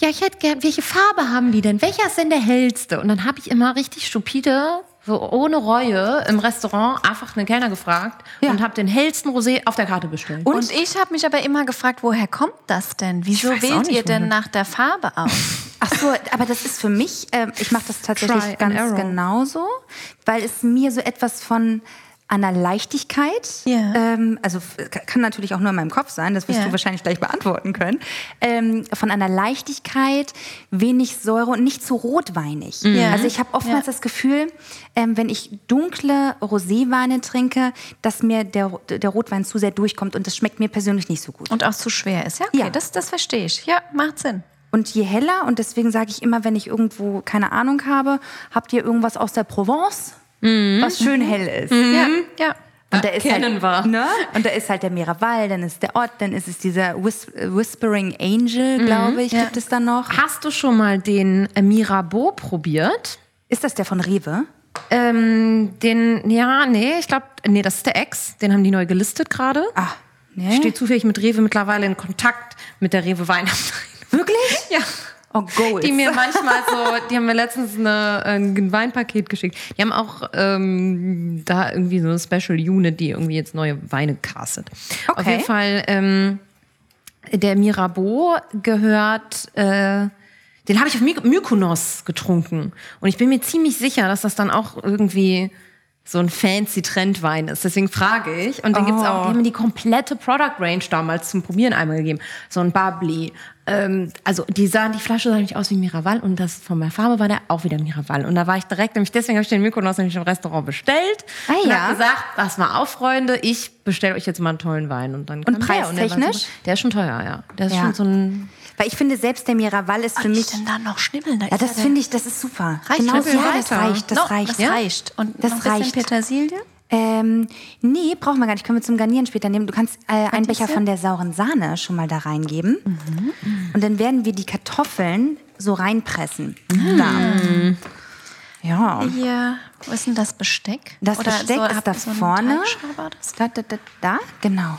Ja, ich hätte gern, welche Farbe haben die denn? Welcher ist denn der hellste? Und dann habe ich immer richtig stupide, so ohne Reue im Restaurant einfach einen Kellner gefragt und habe den hellsten Rosé auf der Karte bestellt. Und, ich habe mich aber immer gefragt, woher kommt das denn? Wieso wählt ihr denn nach der Farbe aus? Ach so, aber das ist für mich, ähm, ich mache das tatsächlich ganz genauso, weil es mir so etwas von einer Leichtigkeit, Ja. ähm, also kann natürlich auch nur in meinem Kopf sein, das wirst Ja. du wahrscheinlich gleich beantworten können, ähm, von einer Leichtigkeit, wenig Säure und nicht zu rotweinig. Ja. Also ich habe oftmals das Gefühl, ähm, wenn ich dunkle Roséweine trinke, dass mir der, der Rotwein zu sehr durchkommt und das schmeckt mir persönlich nicht so gut. Und auch zu schwer ist. Ja, okay, Ja. Das, das verstehe ich. Ja, macht Sinn. Und je heller, und deswegen sage ich immer, wenn ich irgendwo keine Ahnung habe, habt ihr irgendwas aus der Provence, was schön hell ist. Ja, ja. Und da ist Kennen halt, wir. Ne? Und da ist halt der Miraval, dann ist der Ort, dann ist es dieser Whis Whispering Angel, glaube ich, gibt es dann noch. Hast du schon mal den Mirabeau probiert? Ist das der von Rewe? Ähm, den, ja, nee, ich glaube, nee, das ist der Ex. Den haben die neu gelistet gerade. Ah, Ich ne? stehe zufällig mit Rewe mittlerweile in Kontakt mit der Rewe Weinabteilung. Wirklich? Ja. Oh, Gold. Die mir manchmal so, die haben mir letztens eine, ein Weinpaket geschickt. Die haben auch ähm, da irgendwie so eine Special Unit, die irgendwie jetzt neue Weine castet. Auf Okay. jeden Fall, ähm, der Mirabeau gehört, äh, den habe ich auf My Mykonos getrunken. Und ich bin mir ziemlich sicher, dass das dann auch irgendwie so ein fancy Trendwein ist. Deswegen frage ich. Und den gibt's auch, die haben mir die komplette Product Range damals zum Probieren einmal gegeben. So ein Bubbly. Ähm, also die sahen, die Flasche sah nämlich aus wie Miraval und das von der Farbe war der auch wieder Miraval. Und da war ich direkt, nämlich deswegen habe ich den Mykonos nämlich im Restaurant bestellt. Ah, und ja. hab gesagt, das mal auf, Freunde, ich bestelle euch jetzt mal einen tollen Wein. Und dann kam der, der, preistechnisch? super. der ist schon teuer, ja. Der ist Ja. schon so ein Weil ich finde, selbst der Miraval ist für Soll ich mich. denn da noch schnibbeln? Da Ja, ist das finde ich, das ist super. Reicht genau, ja, das reicht, das no, reicht. Das ja? reicht. Und Das noch ein bisschen reicht. Petersilie? Ähm, nee, brauchen wir gar nicht. Können wir zum Garnieren später nehmen. Du kannst äh, einen Becher von der sauren Sahne schon mal da reingeben. Mhm. Und dann werden wir die Kartoffeln so reinpressen. Mhm. Da. Ja. Hier, wo ist denn das Besteck? Das Oder Besteck so, ist da so vorne. Da, da, da, da, genau.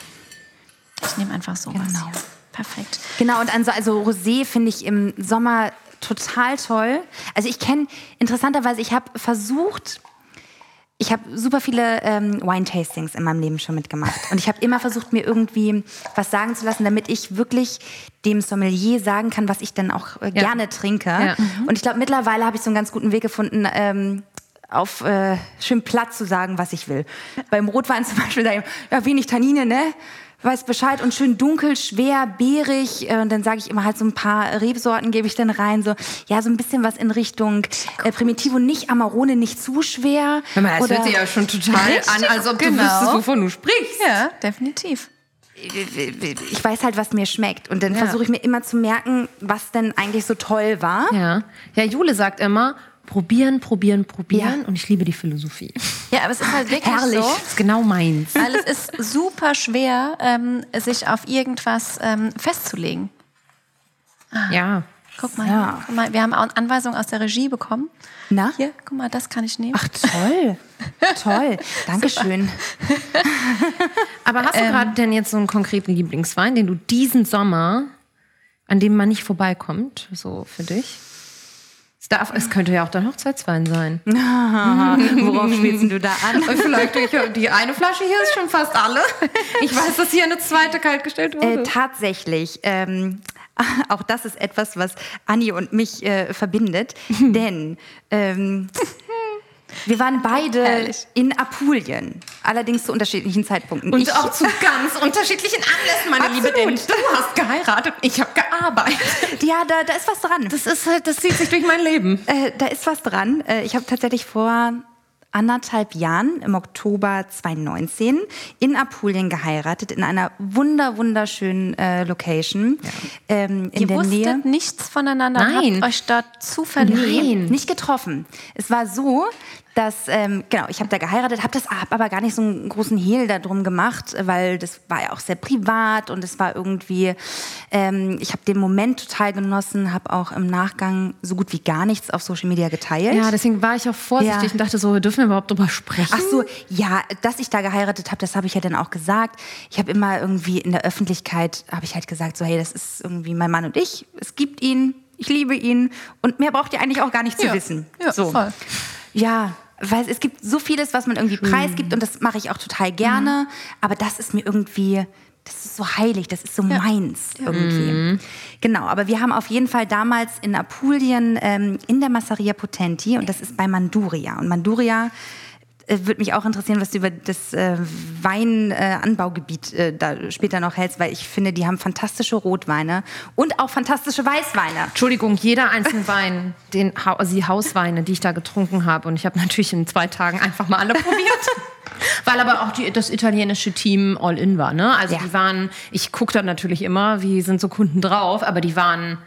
Ich nehme einfach sowas Genau. hier. Perfekt. Genau, und also, also Rosé finde ich im Sommer total toll. Also ich kenne, interessanterweise, ich habe versucht, ich habe super viele ähm, Wine-Tastings in meinem Leben schon mitgemacht. Und ich habe immer versucht, mir irgendwie was sagen zu lassen, damit ich wirklich dem Sommelier sagen kann, was ich dann auch äh, gerne trinke. Ja. Und ich glaube, mittlerweile habe ich so einen ganz guten Weg gefunden, ähm, auf äh, schön platt zu sagen, was ich will. Beim Rotwein zum Beispiel ich, ja, wenig Tannine, ne? Weiß Bescheid und schön dunkel, schwer, beerig. Äh, Und dann sage ich immer halt so ein paar Rebsorten gebe ich dann rein. So, ja, so ein bisschen was in Richtung äh, Primitivo, nicht Amarone, nicht zu schwer. Hör mal, das Oder- hört sich ja schon total an, als ob du genau. wüsstest, wovon du sprichst. Ja, definitiv. ich weiß halt, was mir schmeckt. Und dann Ja. versuche ich mir immer zu merken, was denn eigentlich so toll war. Ja. Ja, Jule sagt immer, probieren, probieren, probieren. Ja. Und ich liebe die Philosophie. Ja, aber es ist halt wirklich Herrlich. so. Das ist genau meins. Weil es ist super schwer, ähm, sich auf irgendwas ähm, festzulegen. Ja. Guck mal, Ja. guck mal, wir haben auch Anweisungen aus der Regie bekommen. Na? Hier, guck mal, das kann ich nehmen. Ach, toll. toll. Dankeschön. Aber hast du gerade denn jetzt so einen konkreten Lieblingswein, den du diesen Sommer, an dem man nicht vorbeikommt, so für dich? Es, darf, es könnte ja auch dein Hochzeitswein sein. Worauf spielst du da an? Und vielleicht ich, die eine Flasche hier ist schon fast alle. Ich weiß, dass hier eine zweite kaltgestellt wurde. Äh, tatsächlich. Ähm, auch das ist etwas, was Anni und mich äh, verbindet. Denn ähm, wir waren beide Herrlich. in Apulien. Allerdings zu unterschiedlichen Zeitpunkten. und ich, auch zu ganz unterschiedlichen Anlässen, meine Liebe. Denn du hast geheiratet, ich habe gearbeitet. ja, da, da ist was dran. Das, ist, halt- das zieht sich durch mein Leben. Äh, da ist was dran. Äh, ich habe tatsächlich vor anderthalb Jahren im Oktober 2019 in Apulien geheiratet, in einer wunder wunderschönen äh, Location ähm, in Ihr der wusstet Nähe. nichts voneinander Nein. habt euch dort zufällig Nein. Nicht getroffen. Es war so, dass, ähm, genau, ich habe da geheiratet, habe das hab aber gar nicht so einen großen Hehl darum gemacht, weil das war ja auch sehr privat und es war irgendwie, ähm, ich habe den Moment total genossen, habe auch im Nachgang so gut wie gar nichts auf Social Media geteilt. Ja, deswegen war ich auch vorsichtig Ja. und dachte so, dürfen wir überhaupt drüber sprechen? Ach so, ja, dass ich da geheiratet habe, das habe ich ja dann auch gesagt. Ich habe immer irgendwie in der Öffentlichkeit, habe ich halt gesagt, so hey, das ist irgendwie mein Mann und ich. Es gibt ihn, ich liebe ihn und mehr braucht ihr eigentlich auch gar nicht zu Ja. wissen. Ja, so. voll. Ja, weil es gibt so vieles, was man irgendwie preisgibt und das mache ich auch total gerne. Aber das ist mir irgendwie, das ist so heilig, das ist so meins irgendwie. Genau, aber wir haben auf jeden Fall damals in Apulien ähm, in der Massaria Potenti und das ist bei Manduria. Und Manduria würde mich auch interessieren, was du über das äh, Weinanbaugebiet äh, da später noch hältst, weil ich finde, die haben fantastische Rotweine und auch fantastische Weißweine. Entschuldigung, jeder einzelne Wein, den, also die Hausweine, die ich da getrunken habe, und ich habe natürlich in zwei Tagen einfach mal alle probiert. Weil aber auch die, das italienische Team all in war, ne? Also Ja. die waren, ich gucke dann natürlich immer, wie sind so Kunden drauf, aber die waren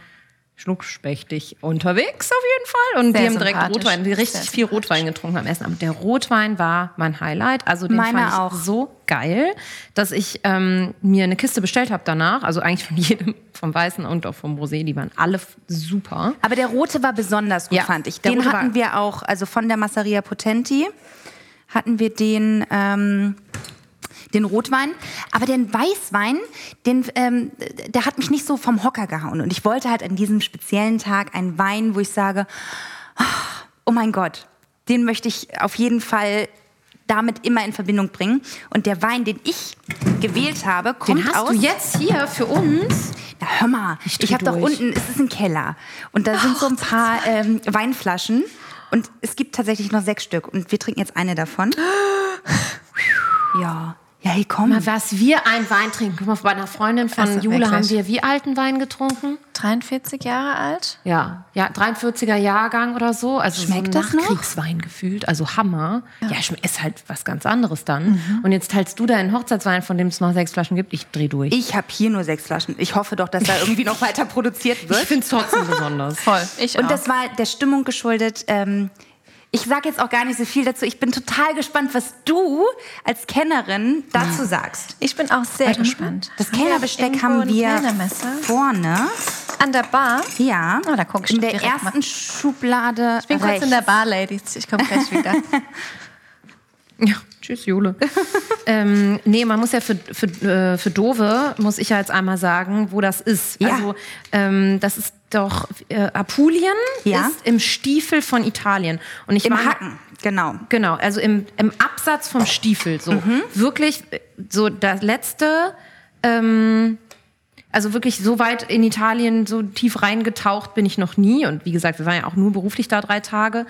schnuckspechtig unterwegs auf jeden Fall. Und Sehr die haben direkt. Rotwein, die richtig viel Rotwein getrunken am Essen. Aber der Rotwein war mein Highlight. Also den Meiner fand ich auch. so geil, dass ich ähm, mir eine Kiste bestellt habe danach. Also eigentlich von jedem, vom Weißen und auch vom Rosé. Die waren alle super. Aber der rote war besonders gut, Ja, fand ich. Den hatten wir auch, also von der Massaria Potenti hatten wir den, ähm, den Rotwein. Aber den Weißwein, den, ähm, der hat mich nicht so vom Hocker gehauen. Und ich wollte halt an diesem speziellen Tag einen Wein, wo ich sage, oh mein Gott, den möchte ich auf jeden Fall damit immer in Verbindung bringen. Und der Wein, den ich gewählt habe, kommt Den hast aus... du jetzt hier für uns. Na, hör mal, ich, dreh habe doch unten, es ist ein Keller. Und da sind so ein paar ähm, Weinflaschen. Und es gibt tatsächlich noch sechs Stück und wir trinken jetzt eine davon. Ja. Ja, hey, komm. Mal, was wir einen Wein trinken. Guck mal, bei einer Freundin von Also Jule haben wir wie alten Wein getrunken? 43 Jahre alt? Ja, ja, 43er Jahrgang oder so. Also Schmeckt so das noch? Nachkriegswein gefühlt. Also Hammer. Ja, schm- ist halt was ganz anderes dann. Mhm. Und jetzt teilst du deinen Hochzeitswein, von dem es noch sechs Flaschen gibt. Ich dreh durch. Ich habe hier nur sechs Flaschen. Ich hoffe doch, dass da irgendwie noch weiter produziert wird. finde es trotzdem besonders. Voll. Ich Und auch. das war der Stimmung geschuldet. Ähm, ich sage jetzt auch gar nicht so viel dazu. Ich bin total gespannt, was du als Kennerin dazu sagst. ich bin auch sehr gespannt. Das Kellnerbesteck haben wir vorne. An der Bar? Ja. Oh, da guck ich In der ersten Schublade. Ich bin kurz in der Bar, Ladies. Ich komme gleich wieder. Ja, tschüss, Jule. ähm, nee, man muss ja für, für, äh, für Dove, muss ich ja jetzt einmal sagen, wo das ist. Ja. Also, ähm, das ist doch, äh, Apulien Ja. ist im Stiefel von Italien. Und ich Im war- Hacken, genau. Genau, also im, im Absatz vom Stiefel. So wirklich, äh, so das letzte, ähm, also wirklich so weit in Italien, so tief reingetaucht bin ich noch nie. Und wie gesagt, wir waren ja auch nur beruflich da drei Tage.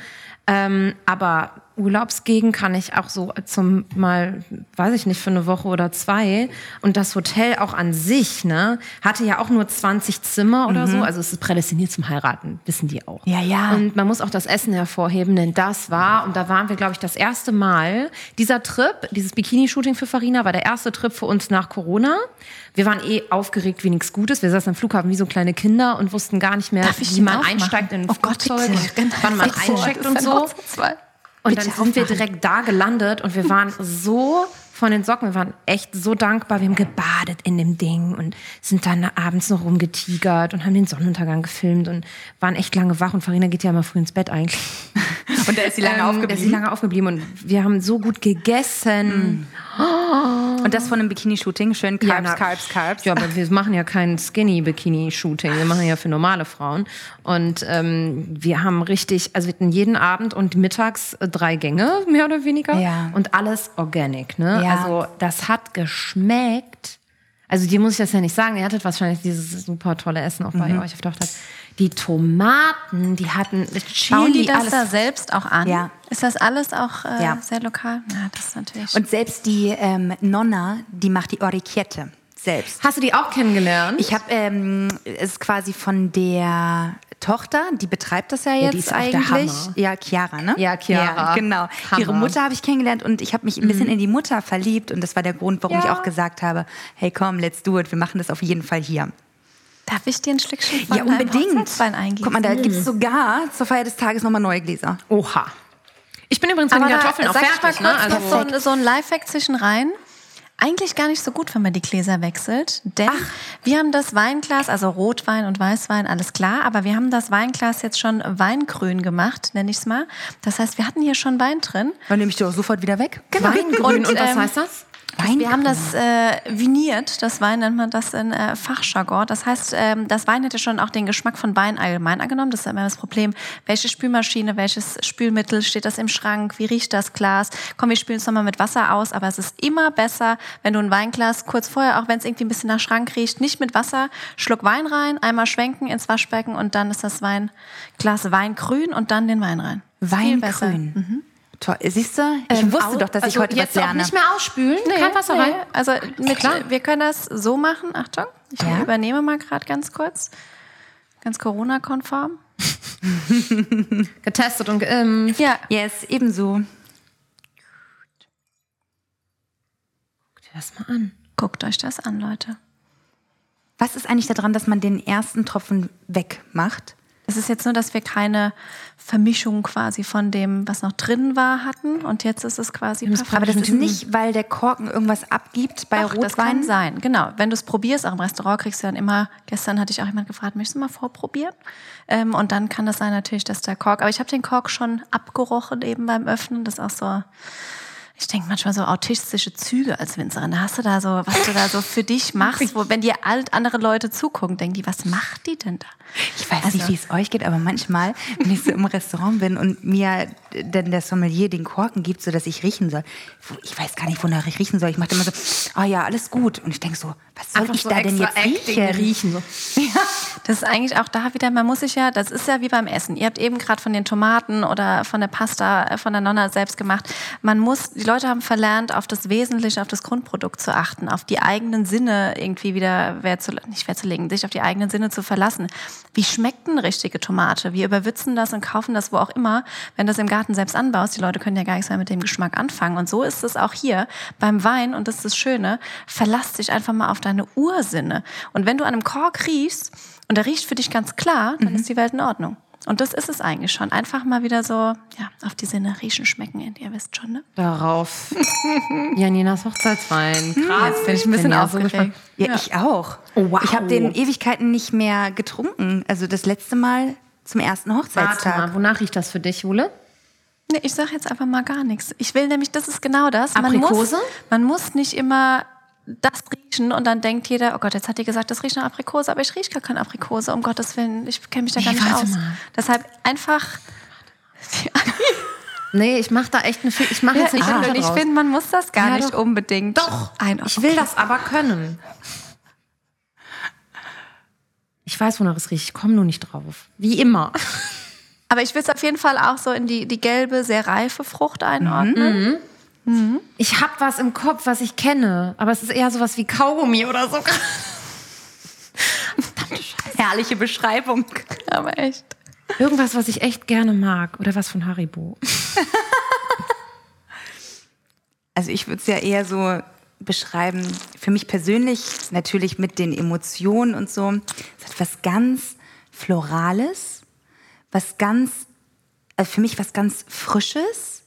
Ähm, aber Urlaubsgegend kann ich auch so zum mal, weiß ich nicht, für eine Woche oder zwei. Und das Hotel auch an sich, ne, hatte ja auch nur 20 Zimmer oder so. Also es ist prädestiniert zum Heiraten, wissen die auch. Ja, ja. Und man muss auch das Essen hervorheben, denn das war, und da waren wir, glaube ich, das erste Mal, dieser Trip, dieses Bikini-Shooting für Farina, war der erste Trip für uns nach Corona. Wir waren eh aufgeregt wie nichts Gutes. Wir saßen am Flughafen wie so kleine Kinder und wussten gar nicht mehr, wie man aufmachen? einsteigt in ein Oh Gott, Flugzeug bitte. und wann man eincheckt Das und so. Und dann sind wir direkt da gelandet und wir waren so von den Socken, wir waren echt so dankbar. Wir haben gebadet in dem Ding und sind dann abends noch rumgetigert und haben den Sonnenuntergang gefilmt und waren echt lange wach. Und Farina geht ja immer früh ins Bett eigentlich. Und da ist sie lange Ähm, Da ist sie aufgeblieben. lange aufgeblieben und wir haben so gut gegessen. Und das von einem Bikini-Shooting. Schön Carbs, na- Carbs, Carbs. Ja, aber wir machen ja kein Skinny-Bikini-Shooting. Wir machen ja für normale Frauen. Und ähm, wir haben richtig, also wir hatten jeden Abend und mittags äh, drei Gänge, mehr oder weniger. Ja. Und alles organic, ne? Ja. Also das hat geschmeckt. Also dir muss ich das ja nicht sagen. Ihr hattet wahrscheinlich dieses super tolle Essen auch bei Mhm. euch auf der Hochzeit. Die Tomaten, die hatten Chili, Bauen die das alles. da selbst auch an? Ja. Ist das alles auch äh, Ja. sehr lokal? Ja, das ist natürlich. Und selbst die ähm, Nonna, die macht die Orecchiette selbst. Hast du die auch kennengelernt? Ich habe ähm, es quasi von der Tochter, die betreibt das ja jetzt die ist eigentlich. Hammer. Ja, Chiara, ne? Ja, Chiara. Ja, genau. Hammer. Ihre Mutter habe ich kennengelernt und ich habe mich ein bisschen in die Mutter verliebt und das war der Grund, warum ich Ja. auch gesagt habe, hey komm, let's do it, wir machen das auf jeden Fall hier. Darf ich dir ein Stückchen von ja, unbedingt. Guck mal, da gibt es sogar zur Feier des Tages nochmal neue Gläser. Oha. Ich bin übrigens mit den da- Kartoffeln auch fertig. mal Ne? kurz Also, noch so, ein- so ein Lifehack zwischen rein. Eigentlich gar nicht so gut, wenn man die Gläser wechselt, denn wir haben das Weinglas, also Rotwein und Weißwein, alles klar, aber wir haben das Weinglas jetzt schon weingrün gemacht, nenne ich es mal. Das heißt, wir hatten hier schon Wein drin. Dann nehme ich die auch sofort wieder weg. Weingrün. Und, was ähm, heißt das? Also wir haben das äh, viniert, das Wein nennt man das in äh, Fachjargon. Das heißt, ähm, das Wein hätte schon auch den Geschmack von Wein allgemein angenommen. Das ist immer das Problem, welche Spülmaschine, welches Spülmittel, steht das im Schrank, wie riecht das Glas? Komm, wir spülen es nochmal mit Wasser aus, aber es ist immer besser, wenn du ein Weinglas kurz vorher, auch wenn es irgendwie ein bisschen nach Schrank riecht, nicht mit Wasser, Schluck Wein rein, einmal schwenken ins Waschbecken und dann ist das Weinglas Weingrün und dann den Wein rein. Viel besser. Toll. Siehst du? Ich Ähm, wusste doch, dass ich also heute jetzt was lerne. auch nicht mehr ausspülen? Nee, Kein Wasser nee. rein? Also mit, wir können das so machen. Achtung, ich Ja. übernehme mal gerade ganz kurz. Ganz Corona-konform. Getestet und geimpft. Ja, Yes, ebenso. Guck dir das mal an. guckt euch das an, Leute. Was ist eigentlich daran, dass man den ersten Tropfen wegmacht? Es ist jetzt nur, dass wir keine Vermischung quasi von dem, was noch drin war, hatten. Und jetzt ist es quasi perfekt. Aber das ist nicht, weil der Korken irgendwas abgibt bei Doch, Rotwein. das kann sein, genau. Wenn du es probierst, auch im Restaurant kriegst du dann immer, gestern hatte ich auch jemand gefragt, möchtest du mal vorprobieren? Ähm, und dann kann das sein natürlich, dass der Kork, aber ich habe den Kork schon abgerochen eben beim Öffnen. Das ist auch so, ich denke manchmal so autistische Züge als Winzerin. Hast du da so, was du da so für dich machst, wo, wenn dir alt andere Leute zugucken, denken die, was macht die denn da? Ich weiß Also- nicht, wie es euch geht, aber manchmal, wenn ich so im Restaurant bin und mir dann der Sommelier den Korken gibt, so dass ich riechen soll, ich weiß gar nicht, wonach ich riechen soll. Ich mache immer so, ah ja, alles gut. Und ich denke so, was soll Einfach ich so da denn jetzt riechen? riechen so. Ja, Das ist eigentlich auch da wieder, man muss sich ja, das ist ja wie beim Essen. Ihr habt eben gerade von den Tomaten oder von der Pasta äh, von der Nonna selbst gemacht. Man muss, die Leute haben verlernt, auf das Wesentliche, auf das Grundprodukt zu achten, auf die eigenen Sinne irgendwie wieder Wert zu, nicht Wert zu legen, sich auf die eigenen Sinne zu verlassen. Wie schmeckt eine richtige Tomate? Wir überwürzen das und kaufen das wo auch immer, wenn das im Garten selbst anbaust. Die Leute können ja gar nichts mehr mit dem Geschmack anfangen. Und so ist es auch hier beim Wein. Und das ist das Schöne. Verlass dich einfach mal auf deine Ursinne. Und wenn du an einem Kork riechst, und der riecht für dich ganz klar, dann ist die Welt in Ordnung. Und das ist es eigentlich schon. Einfach mal wieder so, ja, auf die Sinne riechen, schmecken, ihr wisst schon, ne? Darauf. Janinas Hochzeitswein. Krass. Jetzt bin ich ein bisschen ja aufgeregt. gespannt. Ja, ich auch. Oh, wow. Ich habe den Ewigkeiten nicht mehr getrunken. Also das letzte Mal zum ersten Warte Hochzeitstag. mal, wonach riecht das für dich, Jule? Nee, ich sage jetzt einfach mal gar nichts. Ich will nämlich, das ist genau das. Man Aprikose? muss, man muss nicht immer das riechen und dann denkt jeder, oh Gott, jetzt hat die gesagt, das riecht nach Aprikose, aber ich rieche gar keine Aprikose, um Gottes Willen, ich kenne mich da gar Nee, nicht warte aus. mal. Deshalb einfach. Nee, ich mache da echt eine, ich mache jetzt ich eine ich draus. finde, man muss das gar Ja, nicht doch. unbedingt. Doch, einordnen. ich will das aber können. Ich weiß, wonach es riecht. Ich komme nur nicht drauf. Wie immer. Aber ich will es auf jeden Fall auch so in die, die gelbe, sehr reife Frucht einordnen. Ich habe was im Kopf, was ich kenne, aber es ist eher sowas wie Kaugummi oder so. Herrliche Beschreibung. Aber echt. Irgendwas, was ich echt gerne mag oder was von Haribo. Also ich würde es ja eher so beschreiben, für mich persönlich, natürlich mit den Emotionen und so, es hat was ganz Florales, was ganz, also für mich was ganz Frisches.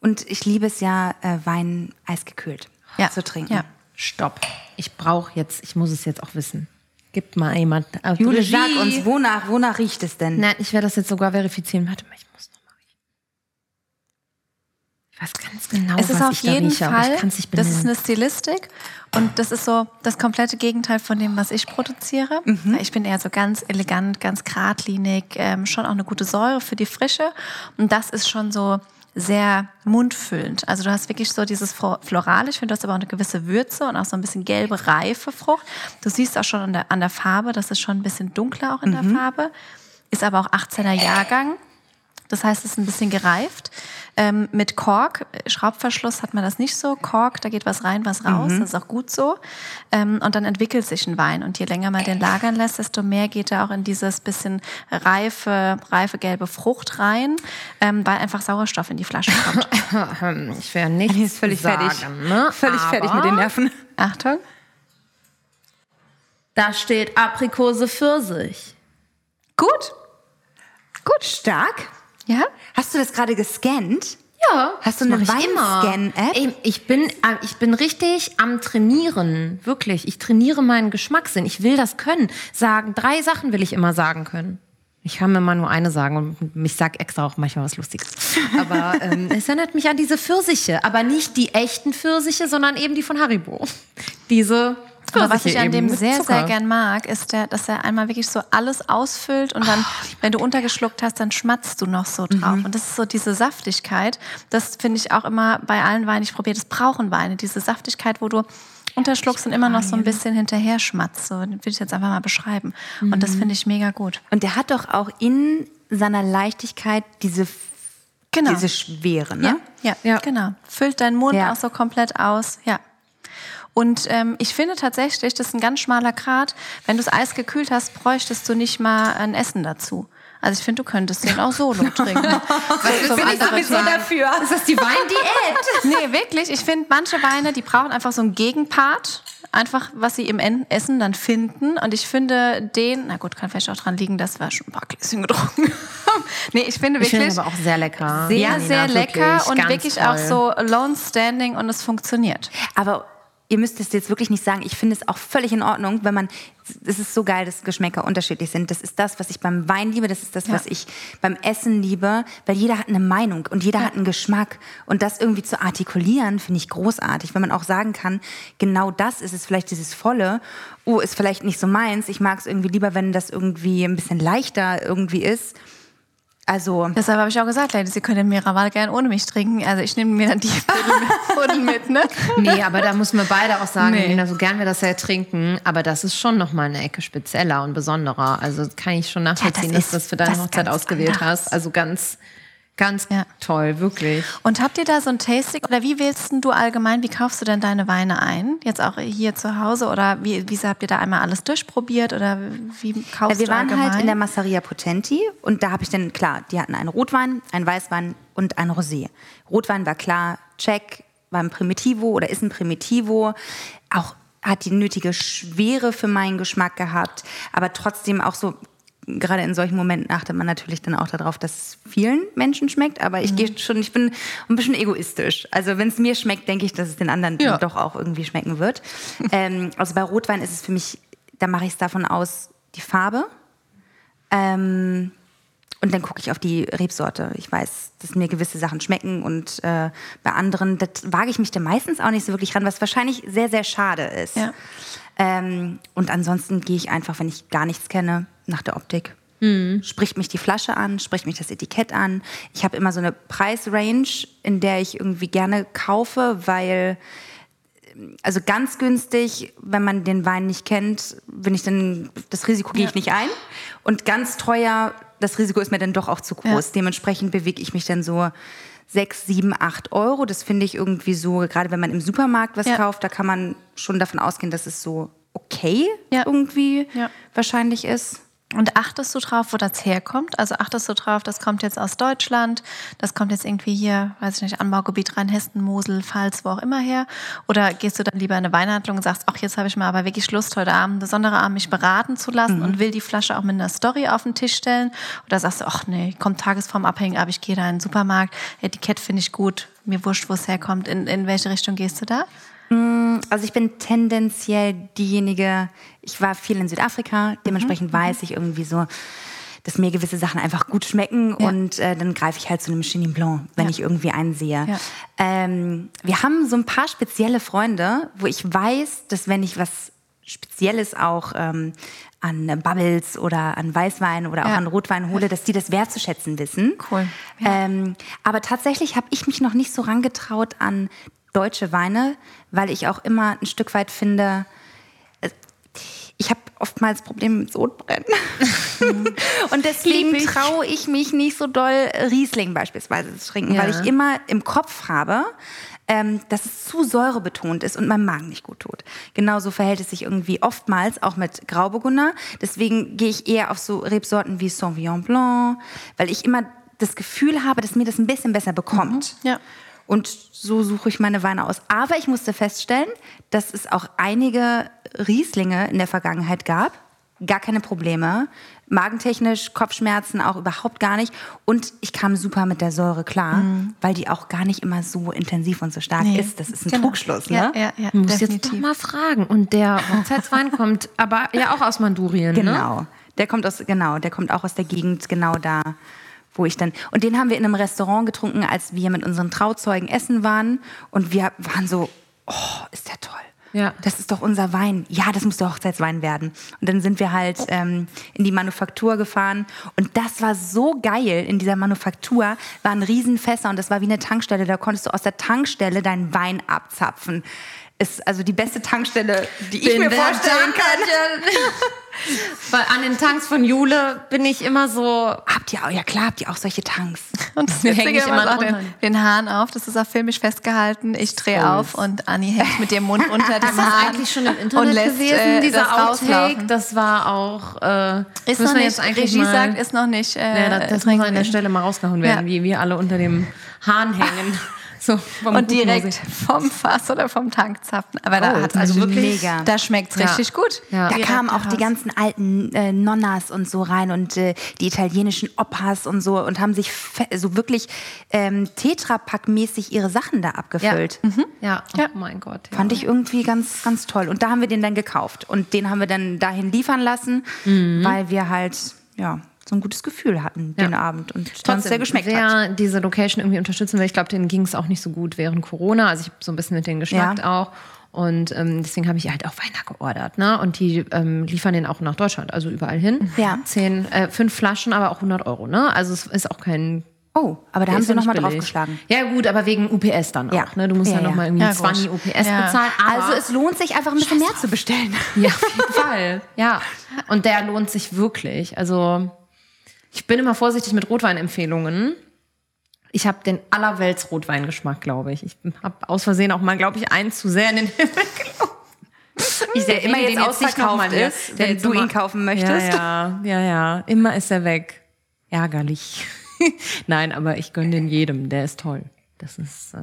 Und ich liebe es ja, äh, Wein eisgekühlt Ja. zu trinken. Ja. Stopp. Ich brauche jetzt, ich muss es jetzt auch wissen. Gibt mal jemand. Jule, Regie. sag uns, wonach, wonach riecht es denn? Nein, ich werde das jetzt sogar verifizieren. Warte mal, ich muss. Ich weiß ganz genau, Es ist was auf ich da jeden rieche, aber Fall, ich das ist eine Stilistik und das ist so das komplette Gegenteil von dem, was ich produziere. Mhm. Ich bin eher so ganz elegant, ganz geradlinig, ähm, schon auch eine gute Säure für die Frische und das ist schon so sehr mundfüllend. Also du hast wirklich so dieses Flo- Florale, ich finde, du hast aber auch eine gewisse Würze und auch so ein bisschen gelbe, reife Frucht. Du siehst auch schon an der, an der Farbe, das ist schon ein bisschen dunkler auch in Mhm. der Farbe. Ist aber auch 18er Jahrgang. Das heißt, es ist ein bisschen gereift. Ähm, mit Kork, Schraubverschluss hat man das nicht so. Kork, da geht was rein, was raus. Das ist auch gut so. Ähm, und dann entwickelt sich ein Wein. Und je länger man den lagern lässt, desto mehr geht er auch in dieses bisschen reife, reife gelbe Frucht rein, ähm, weil einfach Sauerstoff in die Flasche kommt. Ich wäre nicht Die ist völlig sagen, fertig. Ne? Völlig aber fertig mit den Nerven. Achtung. Da steht Aprikose Pfirsich. Gut. Gut, stark. Ja? Hast du das gerade gescannt? Ja. Hast du eine. Weinscan-App? Ich bin, äh, ich bin richtig am Trainieren. Wirklich. Ich trainiere meinen Geschmackssinn. Ich will das können. Sagen, drei Sachen will ich immer sagen können. Ich kann mir mal nur eine sagen und ich sag extra auch manchmal was Lustiges. Aber ähm, es erinnert mich an diese Pfirsiche. Aber nicht die echten Pfirsiche, sondern eben die von Haribo. Diese Aber was ich an dem sehr, Zucker. sehr gern mag, ist, der, dass er einmal wirklich so alles ausfüllt und dann, wenn du untergeschluckt hast, dann schmatzt du noch so drauf. Und das ist so diese Saftigkeit. Das finde ich auch immer bei allen Weinen, ich probiere das brauchen Weine, diese Saftigkeit, wo du unterschluckst und immer noch so ein bisschen hinterher schmatzt. So, will ich jetzt einfach mal beschreiben. Und das finde ich mega gut. Und der hat doch auch in seiner Leichtigkeit diese, Genau. diese Schwere, ne? Ja, ja, genau. Füllt deinen Mund Ja. auch so komplett aus. Ja. Und ähm, ich finde tatsächlich, das ist ein ganz schmaler Grat. Wenn du das Eis gekühlt hast, bräuchtest du nicht mal ein Essen dazu. Also ich finde, du könntest den auch solo trinken. Was Bin ich sowieso dafür. Ist das die Weindiät? Nee, wirklich. Ich finde, manche Weine, die brauchen einfach so einen Gegenpart. Einfach, was sie im En- Essen dann finden. Und ich finde den, na gut, kann vielleicht auch dran liegen, dass wir schon ein paar Gläschen getrunken haben. Nee, ich finde Ich wirklich finde aber auch sehr lecker. sehr, Janina, sehr lecker wirklich, und ganz wirklich toll. auch so alone standing und es funktioniert. Aber ihr müsst es jetzt wirklich nicht sagen. Ich finde es auch völlig in Ordnung, wenn man. Es ist so geil, dass Geschmäcker unterschiedlich sind. Das ist das, was ich beim Wein liebe. Das ist das, Ja. was ich beim Essen liebe. Weil jeder hat eine Meinung und jeder hat einen Geschmack. Und das irgendwie zu artikulieren, finde ich großartig. Wenn man auch sagen kann, genau das ist es vielleicht dieses Volle. Oh, ist vielleicht nicht so meins. Ich mag es irgendwie lieber, wenn das irgendwie ein bisschen leichter irgendwie ist. Also Deshalb habe ich auch gesagt, Leute, Sie können Miraval gern ohne mich trinken. Also ich nehme mir dann die Viertel mit, mit, ne? Nee, aber da müssen wir beide auch sagen, Nee. So gern wir das ja trinken, aber das ist schon nochmal eine Ecke spezieller und besonderer. Also kann ich schon nachvollziehen, Ja, das dass du das für deine Hochzeit ausgewählt anderes. hast. Also ganz, ganz Ja. toll, wirklich. Und habt ihr da so ein Tasting oder wie wählst denn du allgemein, wie kaufst du denn deine Weine ein? Jetzt auch hier zu Hause oder wie, wie habt ihr da einmal alles durchprobiert oder wie kaufst Ja, wir du waren allgemein? halt in der Masseria Potenti und da habe ich dann, klar, die hatten einen Rotwein, einen Weißwein und ein Rosé. Rotwein war klar, check, war ein Primitivo oder ist ein Primitivo. Auch hat die nötige Schwere für meinen Geschmack gehabt, aber trotzdem auch so, gerade in solchen Momenten achtet man natürlich dann auch darauf, dass es vielen Menschen schmeckt, aber ich gehe schon, ich bin ein bisschen egoistisch. Also wenn es mir schmeckt, denke ich, dass es den anderen Ja. doch auch irgendwie schmecken wird. ähm, also bei Rotwein ist es für mich, da mache ich es davon aus, die Farbe. Ähm, und dann gucke ich auf die Rebsorte. Ich weiß, dass mir gewisse Sachen schmecken und äh, bei anderen, das wage ich mich dann meistens auch nicht so wirklich ran, was wahrscheinlich sehr, sehr schade ist. Ja. Ähm, und ansonsten gehe ich einfach, wenn ich gar nichts kenne, nach der Optik. Spricht mich die Flasche an, spricht mich das Etikett an. Ich habe immer so eine Preisrange, in der ich irgendwie gerne kaufe, weil also ganz günstig, wenn man den Wein nicht kennt, bin ich dann, das Risiko gehe ich nicht ein. Und ganz teuer, das Risiko ist mir dann doch auch zu groß. Ja. Dementsprechend bewege ich mich dann so sechs, sieben, acht Euro. Das finde ich irgendwie so, gerade wenn man im Supermarkt was Ja. kauft, da kann man schon davon ausgehen, dass es so okay Ja. irgendwie Ja. wahrscheinlich ist. Und achtest du drauf, wo das herkommt? Also achtest du drauf, das kommt jetzt aus Deutschland, das kommt jetzt irgendwie hier, weiß ich nicht, Anbaugebiet Rheinhessen, Mosel, Pfalz, wo auch immer her? Oder gehst du dann lieber in eine Weinhandlung und sagst, ach, jetzt habe ich mal aber wirklich Lust, heute Abend, besondere Abend, mich beraten zu lassen und will die Flasche auch mit einer Story auf den Tisch stellen? Oder sagst du, ach nee, kommt Tagesform abhängig, aber ich gehe da in den Supermarkt, Etikett finde ich gut, mir wurscht, wo es herkommt. In, in welche Richtung gehst du da? Also ich bin tendenziell diejenige, ich war viel in Südafrika, dementsprechend weiß ich irgendwie so, dass mir gewisse Sachen einfach gut schmecken Ja. und äh, dann greife ich halt zu einem Chenin Blanc, wenn Ja. ich irgendwie einen sehe. Ja. Ähm, wir haben so ein paar spezielle Freunde, wo ich weiß, dass wenn ich was Spezielles auch ähm, an Bubbles oder an Weißwein oder auch an Rotwein hole, dass die das wertzuschätzen wissen. Cool. Ähm, aber tatsächlich habe ich mich noch nicht so rangetraut an deutsche Weine, weil ich auch immer ein Stück weit finde, äh, ich habe oftmals Probleme mit Sodbrennen. Und deswegen traue ich mich nicht so doll, Riesling beispielsweise zu trinken, Ja. weil ich immer im Kopf habe, ähm, dass es zu säurebetont ist und meinem Magen nicht gut tut. Genauso verhält es sich irgendwie oftmals auch mit Grauburgunder. Deswegen gehe ich eher auf so Rebsorten wie Sauvignon Blanc, weil ich immer das Gefühl habe, dass mir das ein bisschen besser bekommt. Ja. Und so suche ich meine Weine aus. Aber ich musste feststellen, dass es auch einige Rieslinge in der Vergangenheit gab. Gar keine Probleme. Magentechnisch, Kopfschmerzen auch überhaupt gar nicht. Und ich kam super mit der Säure klar, weil die auch gar nicht immer so intensiv und so stark Nee. ist. Das ist ein Genau. Trugschluss, ne? Ja, ja, ja, Du musst jetzt doch mal fragen. Und der Hochzeitswein kommt aber ja auch aus Mandurien, ne? Genau. Der kommt aus, genau, der kommt auch aus der Gegend, genau da, wo ich dann. Und den haben wir in einem Restaurant getrunken, als wir mit unseren Trauzeugen essen waren. Und wir waren so, oh, ist der toll. Ja. Das ist doch unser Wein. Ja, das muss der Hochzeitswein werden. Und dann sind wir halt ähm, in die Manufaktur gefahren. Und das war so geil. In dieser Manufaktur waren Riesenfässer und das war wie eine Tankstelle. Da konntest du aus der Tankstelle deinen Wein abzapfen. Ist also die beste Tankstelle, die ich mir vorstellen kann. Weil an den Tanks von Jule bin ich immer so. Habt ihr auch, ja klar, habt ihr auch solche Tanks. Und das Witzige nicht immer den, den Hahn auf. Das ist auch filmisch festgehalten. Ich drehe auf und Anni hängt mit dem Mund unter dem Ist das Hahn. eigentlich schon im Internet lässt, gewesen, äh, dieser das Outtake? Das war auch. Äh, Ist noch nicht, jetzt eigentlich Regie mal, sagt, ist noch nicht. Äh, ja, das, das muss an der. Stelle mal rausgehauen werden, Ja. wie wir alle unter dem Hahn hängen. So, vom Und direkt vom Fass oder vom Tank zapfen. Aber da Oh, hat's also wirklich, mega. da schmeckt's Ja. richtig gut. Ja. Da Direkt kamen auch die ganzen alten äh, Nonnas und so rein und äh, die italienischen Opas und so und haben sich so wirklich ähm, Tetrapack-mäßig ihre Sachen da Ja, abgefüllt. mhm. ja. Oh Ja. mein Gott. Ja. Fand ich irgendwie ganz, ganz toll. Und da haben wir den dann gekauft und den haben wir dann dahin liefern lassen, weil wir halt, ja, so ein gutes Gefühl hatten den Abend und uns sehr geschmeckt wer hat. diese Location irgendwie unterstützen will, ich glaube, denen ging es auch nicht so gut während Corona. Also ich habe so ein bisschen mit denen geschnackt Ja. auch. Und ähm, deswegen habe ich halt auch Weiner geordert. Ne? Und die ähm, liefern den auch nach Deutschland, also überall hin. Ja. Zehn, äh, fünf Flaschen, aber auch 100 Euro. Ne? Also es ist auch kein Oh, aber da haben sie nochmal draufgeschlagen. Ja gut, aber wegen UPS dann Ja. auch. Ne? Du musst Ja, ja, nochmal irgendwie Ja, gut. 20 UPS Ja. bezahlen. Aber Also es lohnt sich einfach ein bisschen mehr zu bestellen. ja, auf jeden Fall. Ja. Und der lohnt sich wirklich. Also ich bin immer vorsichtig mit Rotweinempfehlungen. Ich habe den allerwelts Rotweingeschmack, glaube ich. Ich habe aus Versehen auch mal, glaube ich, einen zu sehr in den Himmel gelobt. Ich Der immer erwähne jetzt ausverkauft ist, wenn du immer- ihn kaufen möchtest. Ja, ja, ja, ja. Immer ist er weg. Ärgerlich. Nein, aber ich gönne den jedem. Der ist toll. Das ist äh,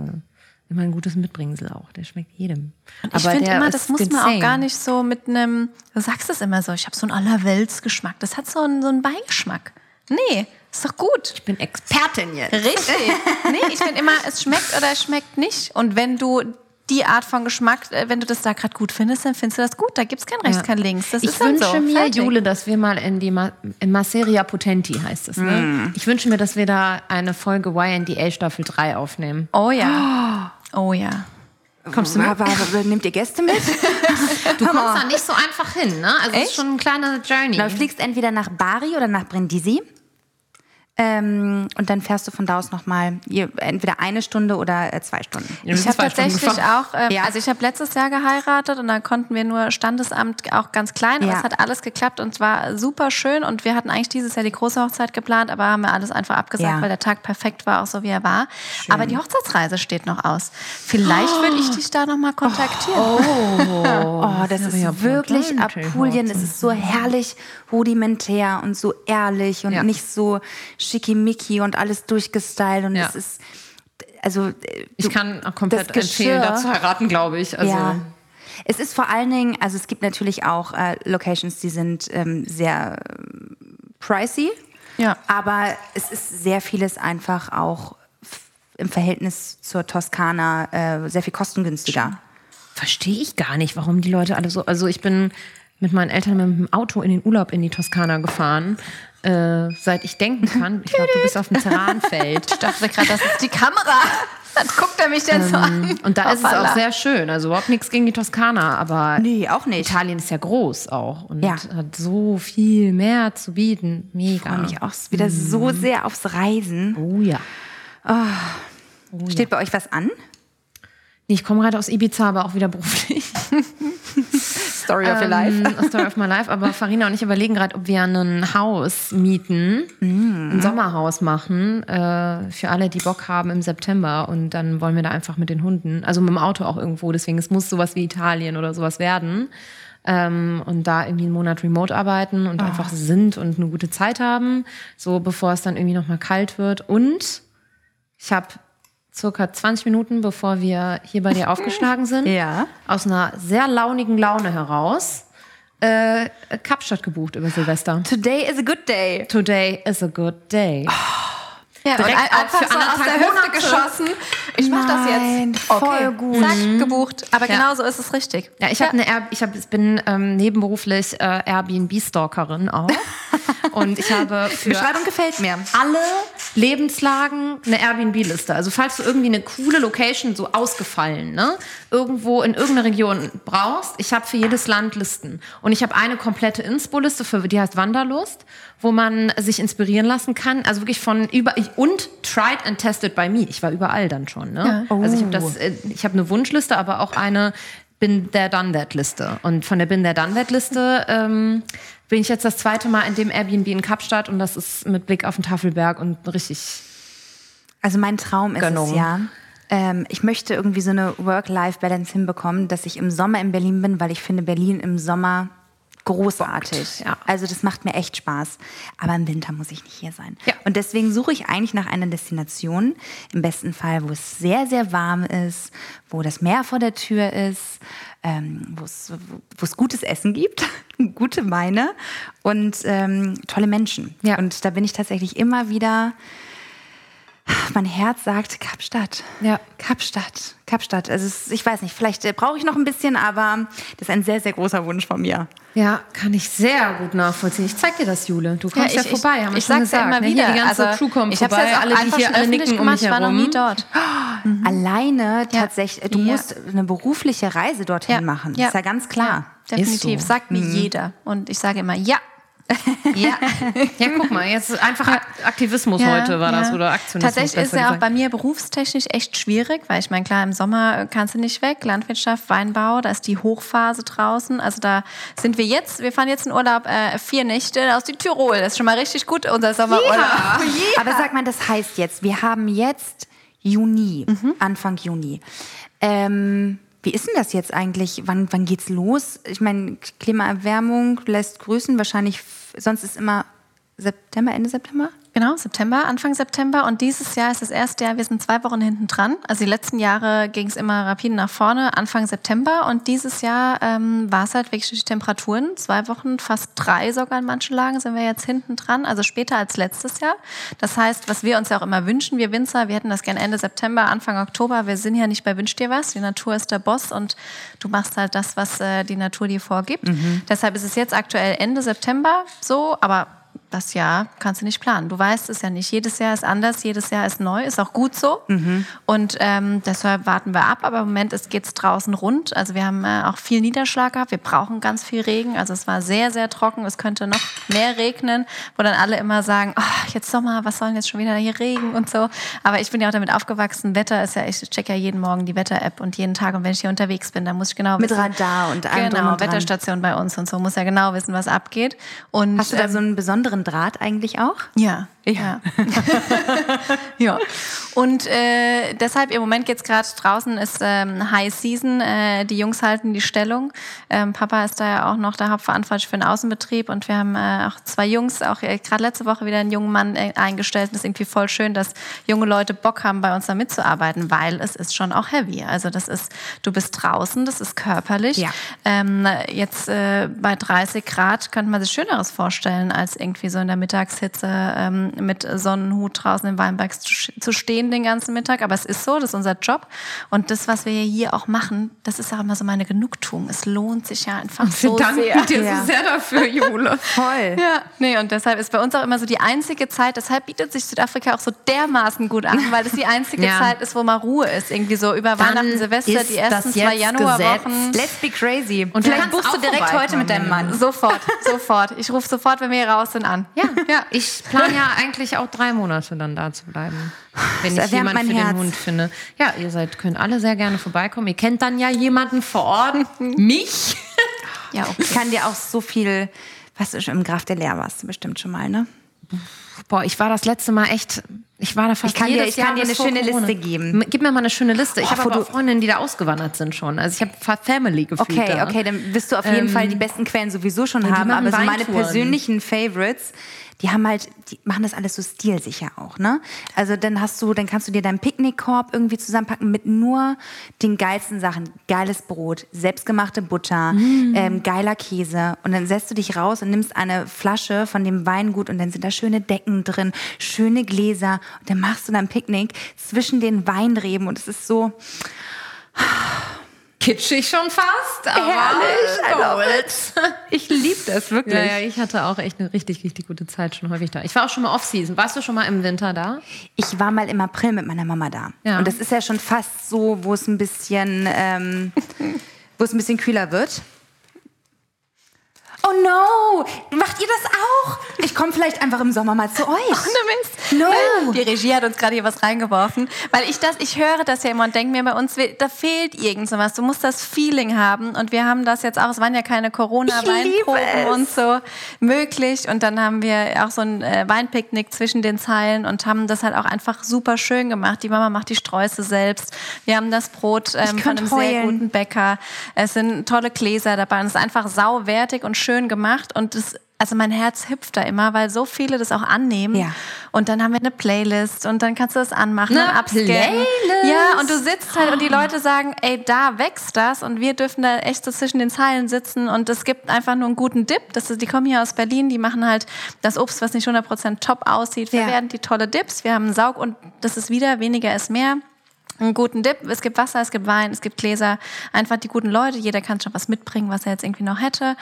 immer ein gutes Mitbringsel auch. Der schmeckt jedem. Ich finde immer, das muss man auch gar nicht so mit einem, du sagst es immer so, ich habe so einen Allerweltsgeschmack. Das hat so einen, so einen Beigeschmack. Nee, ist doch gut. Ich bin Expertin jetzt. Richtig. nee, ich finde immer, es schmeckt oder es schmeckt nicht. Und wenn du die Art von Geschmack, äh, wenn du das da gerade gut findest, dann findest du das gut. Da gibt es kein Rechts, kein Links. Das ich ist dann wünsche so. mir, Fertig. Jule, dass wir mal in die Ma in Masseria Potenti heißt es. Ne? Mm. Ich wünsche mir, dass wir da eine Folge YNDA Staffel 3 aufnehmen. Oh ja. Oh ja. Kommst du mit? Aber, aber nehmt ihr Gäste mit? Du kommst da nicht so einfach hin, ne? Also es ist schon eine kleine Journey. Du fliegst entweder nach Bari oder nach Brindisi. Ähm, und dann fährst du von da aus nochmal entweder eine Stunde oder äh, zwei Stunden. Ja, Ich habe tatsächlich auch, ähm, Ja. also ich habe letztes Jahr geheiratet und da konnten wir nur Standesamt auch ganz klein, aber Ja. es hat alles geklappt und es war super schön und wir hatten eigentlich dieses Jahr die große Hochzeit geplant, aber haben wir alles einfach abgesagt, weil der Tag perfekt war, auch so wie er war. Aber die Hochzeitsreise steht noch aus. Vielleicht würde ich dich da nochmal kontaktieren. Oh, das aber ist wirklich Apulien. Es ist so herrlich rudimentär und so ehrlich und nicht so schickimicki und alles durchgestylt. Und Ja. es ist, also. äh, ich kann auch komplett empfehlen, da zu heiraten, glaube ich. Also, ja. Es ist vor allen Dingen, also es gibt natürlich auch äh, Locations, die sind ähm, sehr ähm, pricey. Ja. Aber es ist sehr vieles einfach auch im Verhältnis zur Toskana äh, sehr viel kostengünstiger. verstehe ich gar nicht, warum die Leute alle so. Also ich bin mit meinen Eltern mit dem Auto in den Urlaub in die Toskana gefahren, äh, seit ich denken kann. Ich glaube, du bist auf dem Terranfeld. Ich dachte gerade, das ist die Kamera. Dann guckt er mich denn so an. Und da ist es auch Hoppala. sehr schön. Also überhaupt nichts gegen die Toskana, aber Nee, auch nicht. Italien ist ja groß auch und Ja. hat so viel mehr zu bieten. Mega. freue mich auch wieder so sehr aufs Reisen. Oh ja. Steht bei euch was an? Nee, ich komme gerade aus Ibiza, aber auch wieder beruflich. Story of your life. Ähm, Story of my life. Aber Farina und ich überlegen gerade, ob wir ein Haus mieten, ein Sommerhaus machen, äh, für alle, die Bock haben im September. Und dann wollen wir da einfach mit den Hunden, also mit dem Auto auch irgendwo. Deswegen, es muss sowas wie Italien oder sowas werden. Ähm, und da irgendwie einen Monat remote arbeiten und einfach sind und eine gute Zeit haben, so bevor es dann irgendwie nochmal kalt wird. Und ich habe circa 20 Minuten, bevor wir hier bei dir aufgeschlagen sind, Ja. aus einer sehr launigen Laune heraus äh, Kapstadt gebucht über Silvester. Today is a good day. Today is a good day. Ja, und Direkt auch einfach für so aus der Hüfte Monate. geschossen. Ich mach das jetzt. voll gut. Zack, gebucht. Aber Ja. genau so ist es richtig. Ja, ich, hab eine Air ich, hab, bin ähm, nebenberuflich äh, Airbnb-Stalkerin auch. Und ich habe Die für Beschreibung gefällt mir. alle Lebenslagen eine Airbnb-Liste. Also falls du irgendwie eine coole Location so ausgefallen, ne, irgendwo in irgendeiner Region brauchst, ich habe für jedes Land Listen. Und ich habe eine komplette Inspo-Liste, die heißt Wanderlust, wo man sich inspirieren lassen kann. Also wirklich von über und tried and tested by me. Ich war überall dann schon. Ne? Also ich habe das, äh, ich habe eine Wunschliste, aber auch eine Bin There Done That Liste. Und von der Bin There Done That Liste ähm, bin ich jetzt das zweite Mal in dem Airbnb in Kapstadt und das ist mit Blick auf den Tafelberg und richtig. Also mein Traum ist Gönnung. es ja. Ähm, ich möchte irgendwie so eine Work-Life-Balance hinbekommen, dass ich im Sommer in Berlin bin, weil ich finde Berlin im Sommer großartig. ja. Also das macht mir echt Spaß. Aber im Winter muss ich nicht hier sein. Ja. Und deswegen suche ich eigentlich nach einer Destination, im besten Fall, wo es sehr, sehr warm ist, wo das Meer vor der Tür ist, ähm, wo es wo es gutes Essen gibt, gute Weine und ähm, tolle Menschen. Ja. Und da bin ich tatsächlich immer wieder mein Herz sagt Kapstadt. Ja. Kapstadt. Kapstadt. Also es, ich weiß nicht, vielleicht äh, brauche ich noch ein bisschen, aber das ist ein sehr, sehr großer Wunsch von mir. Ja, kann ich sehr gut nachvollziehen. Ich zeig dir das, Jule. Du kommst ja, ich- vorbei, haben wir ich schon sag's ja immer ne? wieder. Die ganze Also, Crew kommt ich hab's vorbei, jetzt alle, die hier alle nicken gemacht, ich war noch nie dort. alleine tatsächlich, du Ja. musst eine berufliche Reise dorthin machen. Ist ja ganz klar. Ja, definitiv. so. Sagt Mhm. mir jeder. Und ich sage immer, ja. Ja. Ja, guck mal, jetzt einfach Ak- Aktivismus heute war das oder Aktionismus. Tatsächlich ist ja auch bei mir berufstechnisch echt schwierig, weil ich meine, klar, im Sommer kannst du nicht weg. Landwirtschaft, Weinbau, da ist die Hochphase draußen. Also da sind wir jetzt, wir fahren jetzt in Urlaub äh, vier Nächte aus Südtirol. Das ist schon mal richtig gut, unser Sommerurlaub. Aber sag mal, das heißt jetzt, wir haben jetzt Juni, Mhm. Anfang Juni. Ähm, wie ist denn das jetzt eigentlich? Wann, wann geht's los? Ich meine, Klimaerwärmung lässt grüßen. Wahrscheinlich, sonst ist immer September, Ende September? Genau, September, Anfang September. Und dieses Jahr ist das erste Jahr, wir sind zwei Wochen hinten dran. Also die letzten Jahre ging es immer rapide nach vorne, Anfang September. Und dieses Jahr ähm, war es halt wirklich durch die Temperaturen. Zwei Wochen, fast drei sogar in manchen Lagen sind wir jetzt hinten dran, also später als letztes Jahr. Das heißt, was wir uns ja auch immer wünschen, wir Winzer, wir hätten das gerne Ende September, Anfang Oktober. Wir sind ja nicht bei Wünsch dir was. Die Natur ist der Boss und du machst halt das, was äh, die Natur dir vorgibt. Deshalb ist es jetzt aktuell Ende September so, aber das Jahr kannst du nicht planen. Du weißt es ja nicht. Jedes Jahr ist anders, jedes Jahr ist neu, ist auch gut so. Und ähm, deshalb warten wir ab. Aber im Moment geht es draußen rund. Also wir haben äh, auch viel Niederschlag gehabt. Wir brauchen ganz viel Regen. Also es war sehr, sehr trocken. Es könnte noch mehr regnen, wo dann alle immer sagen, oh, jetzt Sommer, was soll denn jetzt schon wieder hier Regen und so. Aber ich bin ja auch damit aufgewachsen. Wetter ist ja, ich check ja jeden Morgen die Wetter-App und jeden Tag. Und wenn ich hier unterwegs bin, dann muss ich genau Mit wissen. Radar und allem Genau, und. Wetterstation bei uns und so. Muss ja genau wissen, was abgeht. Und, Hast du da ähm, so einen besonderen Draht eigentlich auch? ja, ja. ja. Und äh, deshalb im Moment geht's gerade draußen, ist ähm, High Season. Äh, die Jungs halten die Stellung. Ähm, Papa ist da ja auch noch der Hauptverantwortlich für den Außenbetrieb und wir haben äh, auch zwei Jungs, auch äh, gerade letzte Woche wieder einen jungen Mann äh, eingestellt. Das ist irgendwie voll schön, dass junge Leute Bock haben, bei uns da mitzuarbeiten, weil es ist schon auch heavy. Also das ist, du bist draußen, das ist körperlich. Ja. Ähm, jetzt äh, bei 30 Grad könnte man sich Schöneres vorstellen, als irgendwie so in der Mittagshitze ähm, mit Sonnenhut draußen im Weinberg zu, stehen den ganzen Mittag. Aber es ist so, das ist unser Job. Und das, was wir hier auch machen, das ist auch immer so meine Genugtuung. Es lohnt sich ja einfach so Wir danken sehr. dir Ja. so sehr dafür, Jule. Voll. Ja, nee, und deshalb ist bei uns auch immer so die einzige Zeit, deshalb bietet sich Südafrika auch so dermaßen gut an, weil das die einzige Ja. Zeit ist, wo mal Ruhe ist. Irgendwie so über Weihnachten, Silvester, die ersten zwei Januarwochen. Let's be crazy. Und vielleicht buchst du direkt heute mit deinem Mann. Sofort, sofort. Ich rufe sofort, wenn wir hier raus sind, an. Ja, ja. Ich plane ja eigentlich auch drei Monate dann da zu bleiben. Wenn Das ich erwärmt jemand mein für Herz. den Hund finde. Ja, ihr seid, könnt alle sehr gerne vorbeikommen. Ihr kennt dann ja jemanden vor Ort. Mich. Ja, okay. Ich kann dir auch so viel, was schon im Graf der Leer warst, du bestimmt schon mal, ne? Boah, ich war das letzte Mal echt. Ich war da fast Ich kann dir- jedes ich kann Jahr dir bis eine schöne Corona. Liste geben. Gib mir mal eine schöne Liste. Ich Oh, habe auch Freundinnen, die da ausgewandert sind schon. Also ich habe Fa- Family gefühlt Okay, da. okay, dann wirst du auf jeden Fall die besten Quellen sowieso schon haben. Aber so meine persönlichen Favorites, die haben halt, die machen das alles so stilsicher auch, ne? Also dann hast du, dann kannst du dir deinen Picknickkorb irgendwie zusammenpacken mit nur den geilsten Sachen. Geiles Brot, selbstgemachte Butter, ähm, geiler Käse. Und dann setzt du dich raus und nimmst eine Flasche von dem Weingut und dann sind da schöne Decken drin, schöne Gläser. Und dann machst du dein Picknick zwischen den Weinreben und es ist so, kitschig schon fast. Aber Herrlich, Gold. ich liebe das wirklich. Ja, ja, ich hatte auch echt eine richtig, richtig gute Zeit schon häufig da. Ich war auch schon mal Off-Season. Warst du schon mal im Winter da? Ich war mal im April mit meiner Mama da. Ja. Und das ist ja schon fast so, wo es ein bisschen, ähm, wo es ein bisschen kühler wird. Oh no! Macht ihr das auch? Ich komme vielleicht einfach im Sommer mal zu euch. Ohne No. Mist. Die Regie hat uns gerade hier was reingeworfen, weil ich das, ich höre das ja immer und denke mir, bei uns, da fehlt irgend so was. Du musst das Feeling haben und wir haben das jetzt auch. Es waren ja keine Corona-Weinproben und so möglich und dann haben wir auch so ein äh, Weinpicknick zwischen den Zeilen und haben das halt auch einfach super schön gemacht. Die Mama macht die Sträuße selbst. Wir haben das Brot ähm, von einem sehr heulen. guten Bäcker. Es sind tolle Gläser dabei und es ist einfach sauwertig und schön gemacht und das also mein Herz hüpft da immer, weil so viele das auch annehmen. Ja. Und dann haben wir eine Playlist und dann kannst du das anmachen Eine. Playlist? Ja, und du sitzt halt und die Leute sagen, ey, da wächst das und wir dürfen da echt so zwischen den Zeilen sitzen und es gibt einfach nur einen guten Dip. Das ist, die kommen hier aus Berlin, die machen halt das Obst, was nicht 100% top aussieht, Ja. verwerten die tolle Dips. Wir haben einen Saug und das ist wieder weniger ist mehr einen guten Dip. Es gibt Wasser, es gibt Wein, es gibt Gläser. Einfach die guten Leute. Jeder kann schon was mitbringen, was er jetzt irgendwie noch hätte.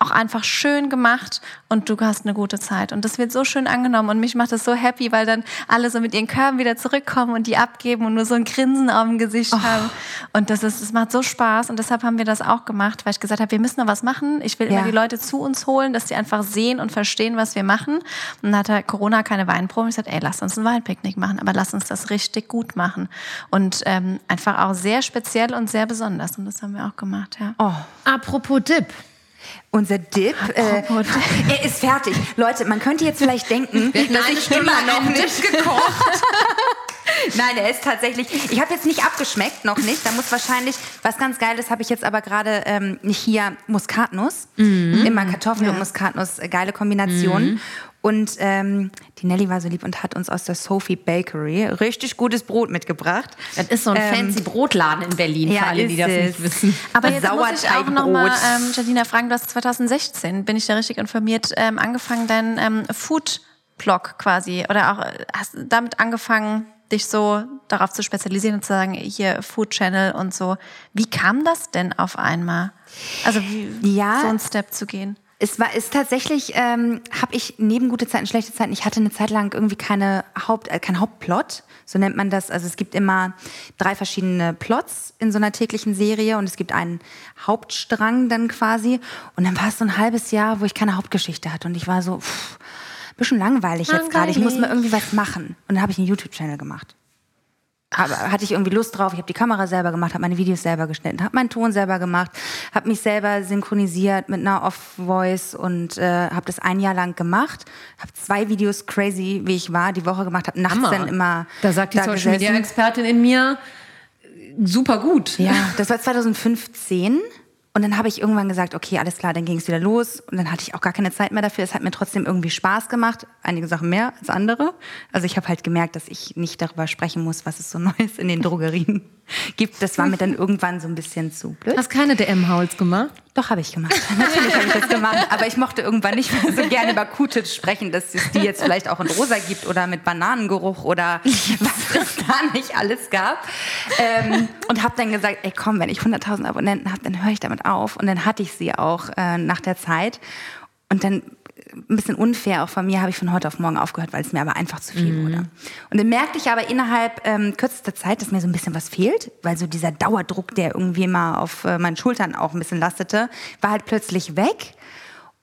Auch einfach schön gemacht und du hast eine gute Zeit. Und das wird so schön angenommen und mich macht das so happy, weil dann alle so mit ihren Körben wieder zurückkommen und die abgeben und nur so ein Grinsen auf dem Gesicht Oh. haben. Und das ist, das macht so Spaß und deshalb haben wir das auch gemacht, weil ich gesagt habe, wir müssen noch was machen. Ich will Ja. immer die Leute zu uns holen, dass sie einfach sehen und verstehen, was wir machen. Und dann hatte Corona keine Weinprobe. Ich sagte, ey, lass uns ein Weinpicknick machen, aber lass uns das richtig gut machen. Und ähm, einfach auch sehr speziell und sehr besonders. Und das haben wir auch gemacht, ja. Oh, Apropos Dip. Unser Dip, äh, Apropos Dip. er ist fertig. Leute, man könnte jetzt vielleicht denken, dass ich immer noch nicht gekocht. Nein, er ist tatsächlich. Ich habe jetzt nicht abgeschmeckt, noch nicht. Da muss wahrscheinlich was ganz Geiles habe ich jetzt aber gerade ähm, nicht hier Muskatnuss. Immer Kartoffel und Muskatnuss, äh, geile Kombination. Und ähm, die Nelly war so lieb und hat uns aus der Sophie Bakery richtig gutes Brot mitgebracht. Das ist so ein Ähm, fancy Brotladen in Berlin, ja, für alle, die das es. nicht wissen. Aber jetzt muss ich auch noch mal, Sauerteigbrot. ähm, Janina, fragen, du hast 2016, bin ich da richtig informiert, ähm, angefangen, deinen ähm, Food-Blog quasi, oder auch äh, hast damit angefangen, dich so darauf zu spezialisieren und zu sagen, hier Food Channel und so. Wie kam das denn auf einmal? Also wie, Ja. so einen Step zu gehen? Es war ist tatsächlich, ähm, habe ich neben gute Zeiten, schlechte Zeiten, ich hatte eine Zeit lang irgendwie keine Haupt, äh, kein Hauptplot, so nennt man das. Also es gibt immer drei verschiedene Plots in so einer täglichen Serie und es gibt einen Hauptstrang dann quasi. Und dann war es so ein halbes Jahr, wo ich keine Hauptgeschichte hatte und ich war so, pff, bisschen langweilig jetzt gerade. Ich muss mal irgendwie was machen. Und dann habe ich einen YouTube-Channel gemacht. Hatte ich irgendwie Lust drauf. Ich habe die Kamera selber gemacht, habe meine Videos selber geschnitten, habe meinen Ton selber gemacht, habe mich selber synchronisiert mit einer Off-Voice und äh, habe das ein Jahr lang gemacht. Habe zwei Videos crazy, wie ich war, die Woche gemacht, habe nachts Hammer. dann immer Da sagt die da Social Media. Expertin in mir, super gut. Ja, das war 2015. Und dann habe ich irgendwann gesagt, okay, alles klar, dann ging es wieder los. Und dann hatte ich auch gar keine Zeit mehr dafür. Es hat mir trotzdem irgendwie Spaß gemacht. Einige Sachen mehr als andere. Also ich habe halt gemerkt, dass ich nicht darüber sprechen muss, was es so Neues in den Drogerien gibt. Das war mir dann irgendwann so ein bisschen zu blöd. Hast keine DM-Hauls gemacht? Doch, habe ich gemacht. Natürlich habe ich das gemacht. Aber ich mochte irgendwann nicht mehr so gerne über Q-Tips sprechen, dass es die jetzt vielleicht auch in rosa gibt oder mit Bananengeruch oder was es da nicht alles gab. Ähm, und habe dann gesagt, ey komm, wenn ich 100.000 Abonnenten habe, dann höre ich damit auf. Und dann hatte ich sie auch äh, nach der Zeit. Und dann ein bisschen unfair auch von mir, habe ich von heute auf morgen aufgehört, weil es mir aber einfach zu viel wurde. Und dann merkte ich aber innerhalb ähm, kürzester Zeit, dass mir so ein bisschen was fehlt, weil so dieser Dauerdruck, der irgendwie immer auf äh, meinen Schultern auch ein bisschen lastete, war halt plötzlich weg.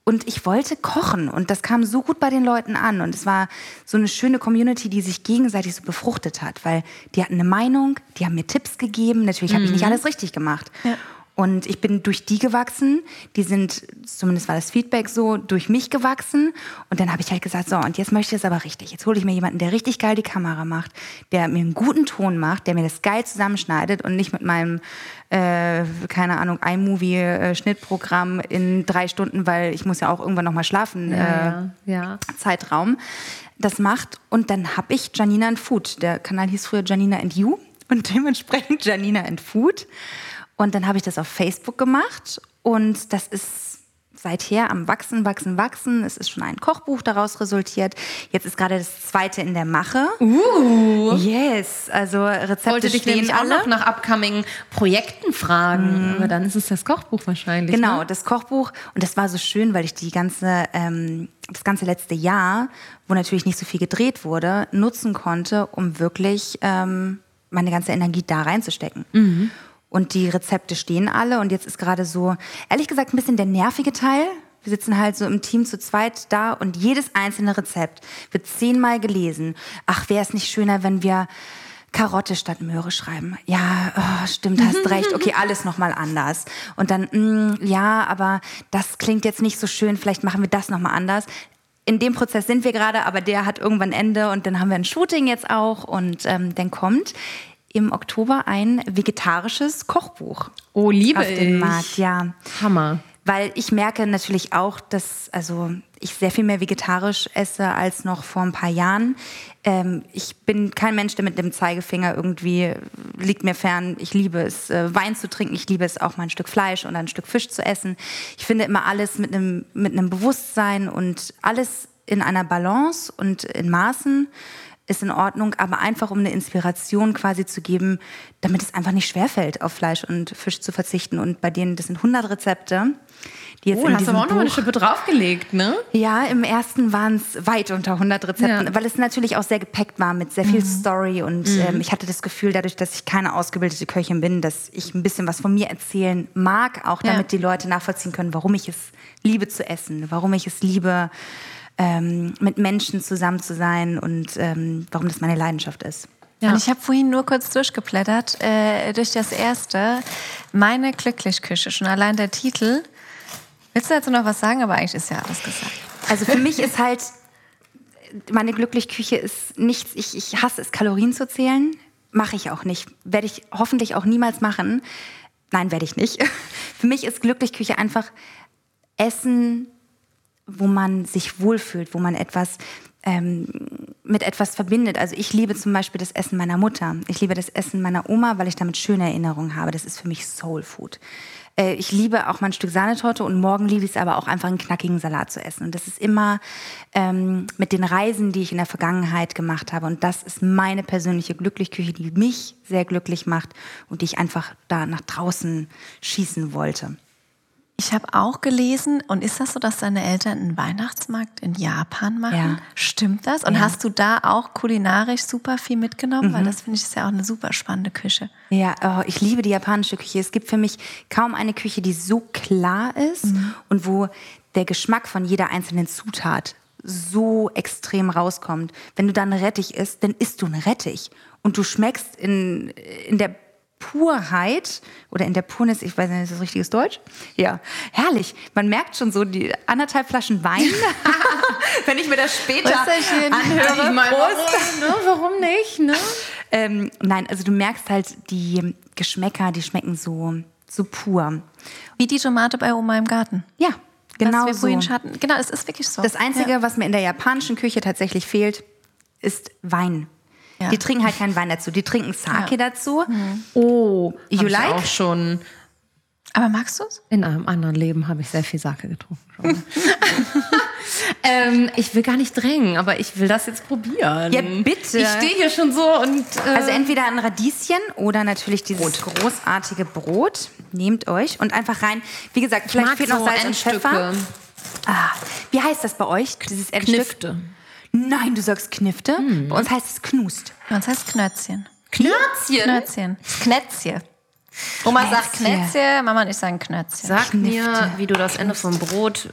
Und ich wollte kochen und das kam so gut bei den Leuten an und es war so eine schöne Community, die sich gegenseitig so befruchtet hat, weil die hatten eine Meinung, die haben mir Tipps gegeben, natürlich habe ich nicht alles richtig gemacht. Und ich bin durch die gewachsen. Die sind, zumindest war das Feedback so, durch mich gewachsen. Und dann habe ich halt gesagt, so, und jetzt möchte ich es aber richtig. Jetzt hole ich mir jemanden, der richtig geil die Kamera macht, der mir einen guten Ton macht, der mir das geil zusammenschneidet und nicht mit meinem, äh, keine Ahnung, iMovie-Schnittprogramm in drei Stunden, weil ich muss ja auch irgendwann nochmal schlafen. äh, ja, ja. Zeitraum das macht. Und dann habe ich Janina and Food. Der Kanal hieß früher Janina and You und dementsprechend Janina and Food. Und dann habe ich das auf Facebook gemacht und das ist seither am Wachsen, Wachsen, Wachsen. Es ist schon ein Kochbuch daraus resultiert. Jetzt ist gerade das zweite in der Mache. Uh. Yes, also Rezepte Wollte dich nämlich auch alle. noch nach upcoming Projekten fragen. Aber dann ist es das Kochbuch wahrscheinlich. Genau, Ne? das Kochbuch. Und das war so schön, weil ich die ganze, ähm, das ganze letzte Jahr, wo natürlich nicht so viel gedreht wurde, nutzen konnte, um wirklich ähm, meine ganze Energie da reinzustecken. Und die Rezepte stehen alle. Und jetzt ist gerade so, ehrlich gesagt, ein bisschen der nervige Teil. Wir sitzen halt so im Team zu zweit da und jedes einzelne Rezept wird zehnmal gelesen. Ach, wäre es nicht schöner, wenn wir Karotte statt Möhre schreiben. Ja, oh, stimmt, hast recht. Okay, alles nochmal anders. Und dann, mm, ja, aber das klingt jetzt nicht so schön. Vielleicht machen wir das nochmal anders. In dem Prozess sind wir gerade, aber der hat irgendwann Ende und dann haben wir ein Shooting jetzt auch und ähm, dann kommt im Oktober ein vegetarisches Kochbuch Oh, liebe auf den ich. Markt. Ja, Hammer. weil ich merke natürlich auch, dass also ich sehr viel mehr vegetarisch esse als noch vor ein paar Jahren. Ähm, ich bin kein Mensch, der mit dem Zeigefinger irgendwie liegt mir fern. Ich liebe es, äh, Wein zu trinken. Ich liebe es auch mal ein Stück Fleisch oder ein Stück Fisch zu essen. Ich finde immer alles mit einem mit einem Bewusstsein und alles in einer Balance und in Maßen ist in Ordnung, aber einfach um eine Inspiration quasi zu geben, damit es einfach nicht schwerfällt, auf Fleisch und Fisch zu verzichten. Und bei denen, das sind 100 Rezepte, die jetzt Oh, in hast du aber auch noch mal eine Schippe draufgelegt, ne? ja, im ersten waren es weit unter 100 Rezepten, Ja. weil es natürlich auch sehr gepackt war mit sehr viel Story und ähm, ich hatte das Gefühl, dadurch, dass ich keine ausgebildete Köchin bin, dass ich ein bisschen was von mir erzählen mag, auch Ja. damit die Leute nachvollziehen können, warum ich es liebe zu essen, warum ich es liebe, ähm, mit Menschen zusammen zu sein und ähm, warum das meine Leidenschaft ist. Ja. Und ich habe vorhin nur kurz durchgeblättert, äh, durch das erste, meine Glücklichküche, schon allein der Titel. Willst du dazu noch was sagen? Aber eigentlich ist ja alles gesagt. Also für mich ist halt, meine Glücklichküche ist nichts, ich, ich hasse es, Kalorien zu zählen. Mache ich auch nicht. Werde ich hoffentlich auch niemals machen. Nein, werde ich nicht. Für mich ist Glücklichküche einfach Essen, wo man sich wohlfühlt, wo man etwas ähm, mit etwas verbindet. Also ich liebe zum Beispiel das Essen meiner Mutter. Ich liebe das Essen meiner Oma, weil ich damit schöne Erinnerungen habe. Das ist für mich Soul Food. Äh, ich liebe auch mal ein Stück Sahnetorte und morgen liebe ich es aber auch einfach einen knackigen Salat zu essen. Und das ist immer ähm, mit den Reisen, die ich in der Vergangenheit gemacht habe. Und das ist meine persönliche Glücklichküche, die mich sehr glücklich macht und die ich einfach da nach draußen schießen wollte. Ich habe auch gelesen, und ist das so, dass deine Eltern einen Weihnachtsmarkt in Japan machen? Ja. Stimmt das? Und Ja. hast du da auch kulinarisch super viel mitgenommen? Weil das finde ich ist ja auch eine super spannende Küche. Ja, oh, ich liebe die japanische Küche. Es gibt für mich kaum eine Küche, die so klar ist und wo der Geschmack von jeder einzelnen Zutat so extrem rauskommt. Wenn du dann Rettich isst, dann isst du einen Rettich. Und du schmeckst in, in der Purheit oder in der Purnis, ich weiß nicht, ist das richtiges Deutsch? Ja, herrlich. Man merkt schon so die anderthalb Flaschen Wein, wenn ich mir das später anhöre. Ich meine, Prost. warum, ne? warum nicht, ne? Ähm, nein, also du merkst halt die Geschmäcker, die schmecken so, so pur. Wie die Tomate bei Oma im Garten. Ja, genau so. Genau, es ist wirklich so. Das Einzige, was mir in der japanischen Küche tatsächlich fehlt, ist Wein. Ja. Die trinken halt keinen Wein dazu. Die trinken Sake dazu. Oh, You hab ich like? auch schon. Aber magst du es? In einem anderen Leben habe ich sehr viel Sake getrunken. Ähm, ich will gar nicht drängen, aber ich will das jetzt probieren. Ja, bitte. Ich stehe hier schon so und. Äh, Also entweder ein Radieschen oder natürlich dieses großartige Brot. Nehmt euch und einfach rein. Wie gesagt, vielleicht fehlt noch so Salz und. Pfeffer. Ah, wie heißt das bei euch? Dieses Endstück? Knifte. Nein, du sagst Knifte. Hm. Bei uns heißt es Knust. Bei uns heißt Knötzchen. Knörzchen? Knötzchen. Knätzchen. Oma sagt Knätzchen. Mama und ich sagen Knötzchen. Sag mir, wie du das Ende vom Brot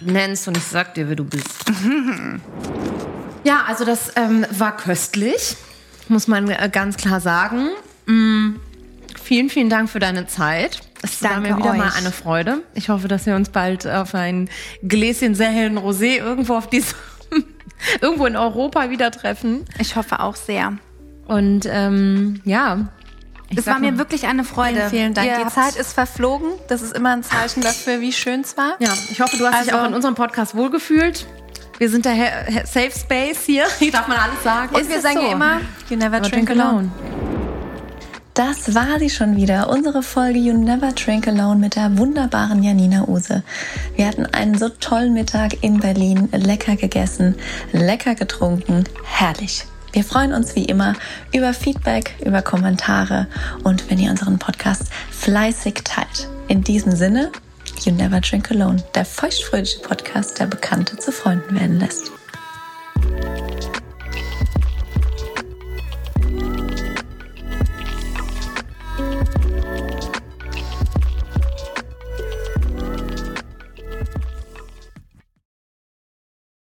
nennst und ich sag dir, wer du bist. ja, also das ähm, war köstlich, muss man äh, ganz klar sagen. Mm, vielen, vielen Dank für deine Zeit. Es war mir wieder mal euch. eine Freude. Ich hoffe, dass wir uns bald auf ein Gläschen sehr hellen Rosé irgendwo auf diesem irgendwo in Europa wieder treffen. Ich hoffe auch sehr. Und ähm, ja, Es war mir wirklich eine Freude. Vielen, vielen Dank. Ihr Die Zeit ist verflogen. Das ist immer ein Zeichen dafür, wie schön es war. Ja, ich hoffe, du hast dich Also- auch in unserem Podcast wohlgefühlt. Wir sind der Safe Space hier. Hier darf man alles sagen. Und wir sagen ja immer, you never Aber drink alone. Das war sie schon wieder, unsere Folge You Never Drink Alone mit der wunderbaren Janina Use. Wir hatten einen so tollen Mittag in Berlin, lecker gegessen, lecker getrunken, herrlich. Wir freuen uns wie immer über Feedback, über Kommentare und wenn ihr unseren Podcast fleißig teilt. In diesem Sinne, You Never Drink Alone, der feuchtfröhliche Podcast, der Bekannte zu Freunden werden lässt.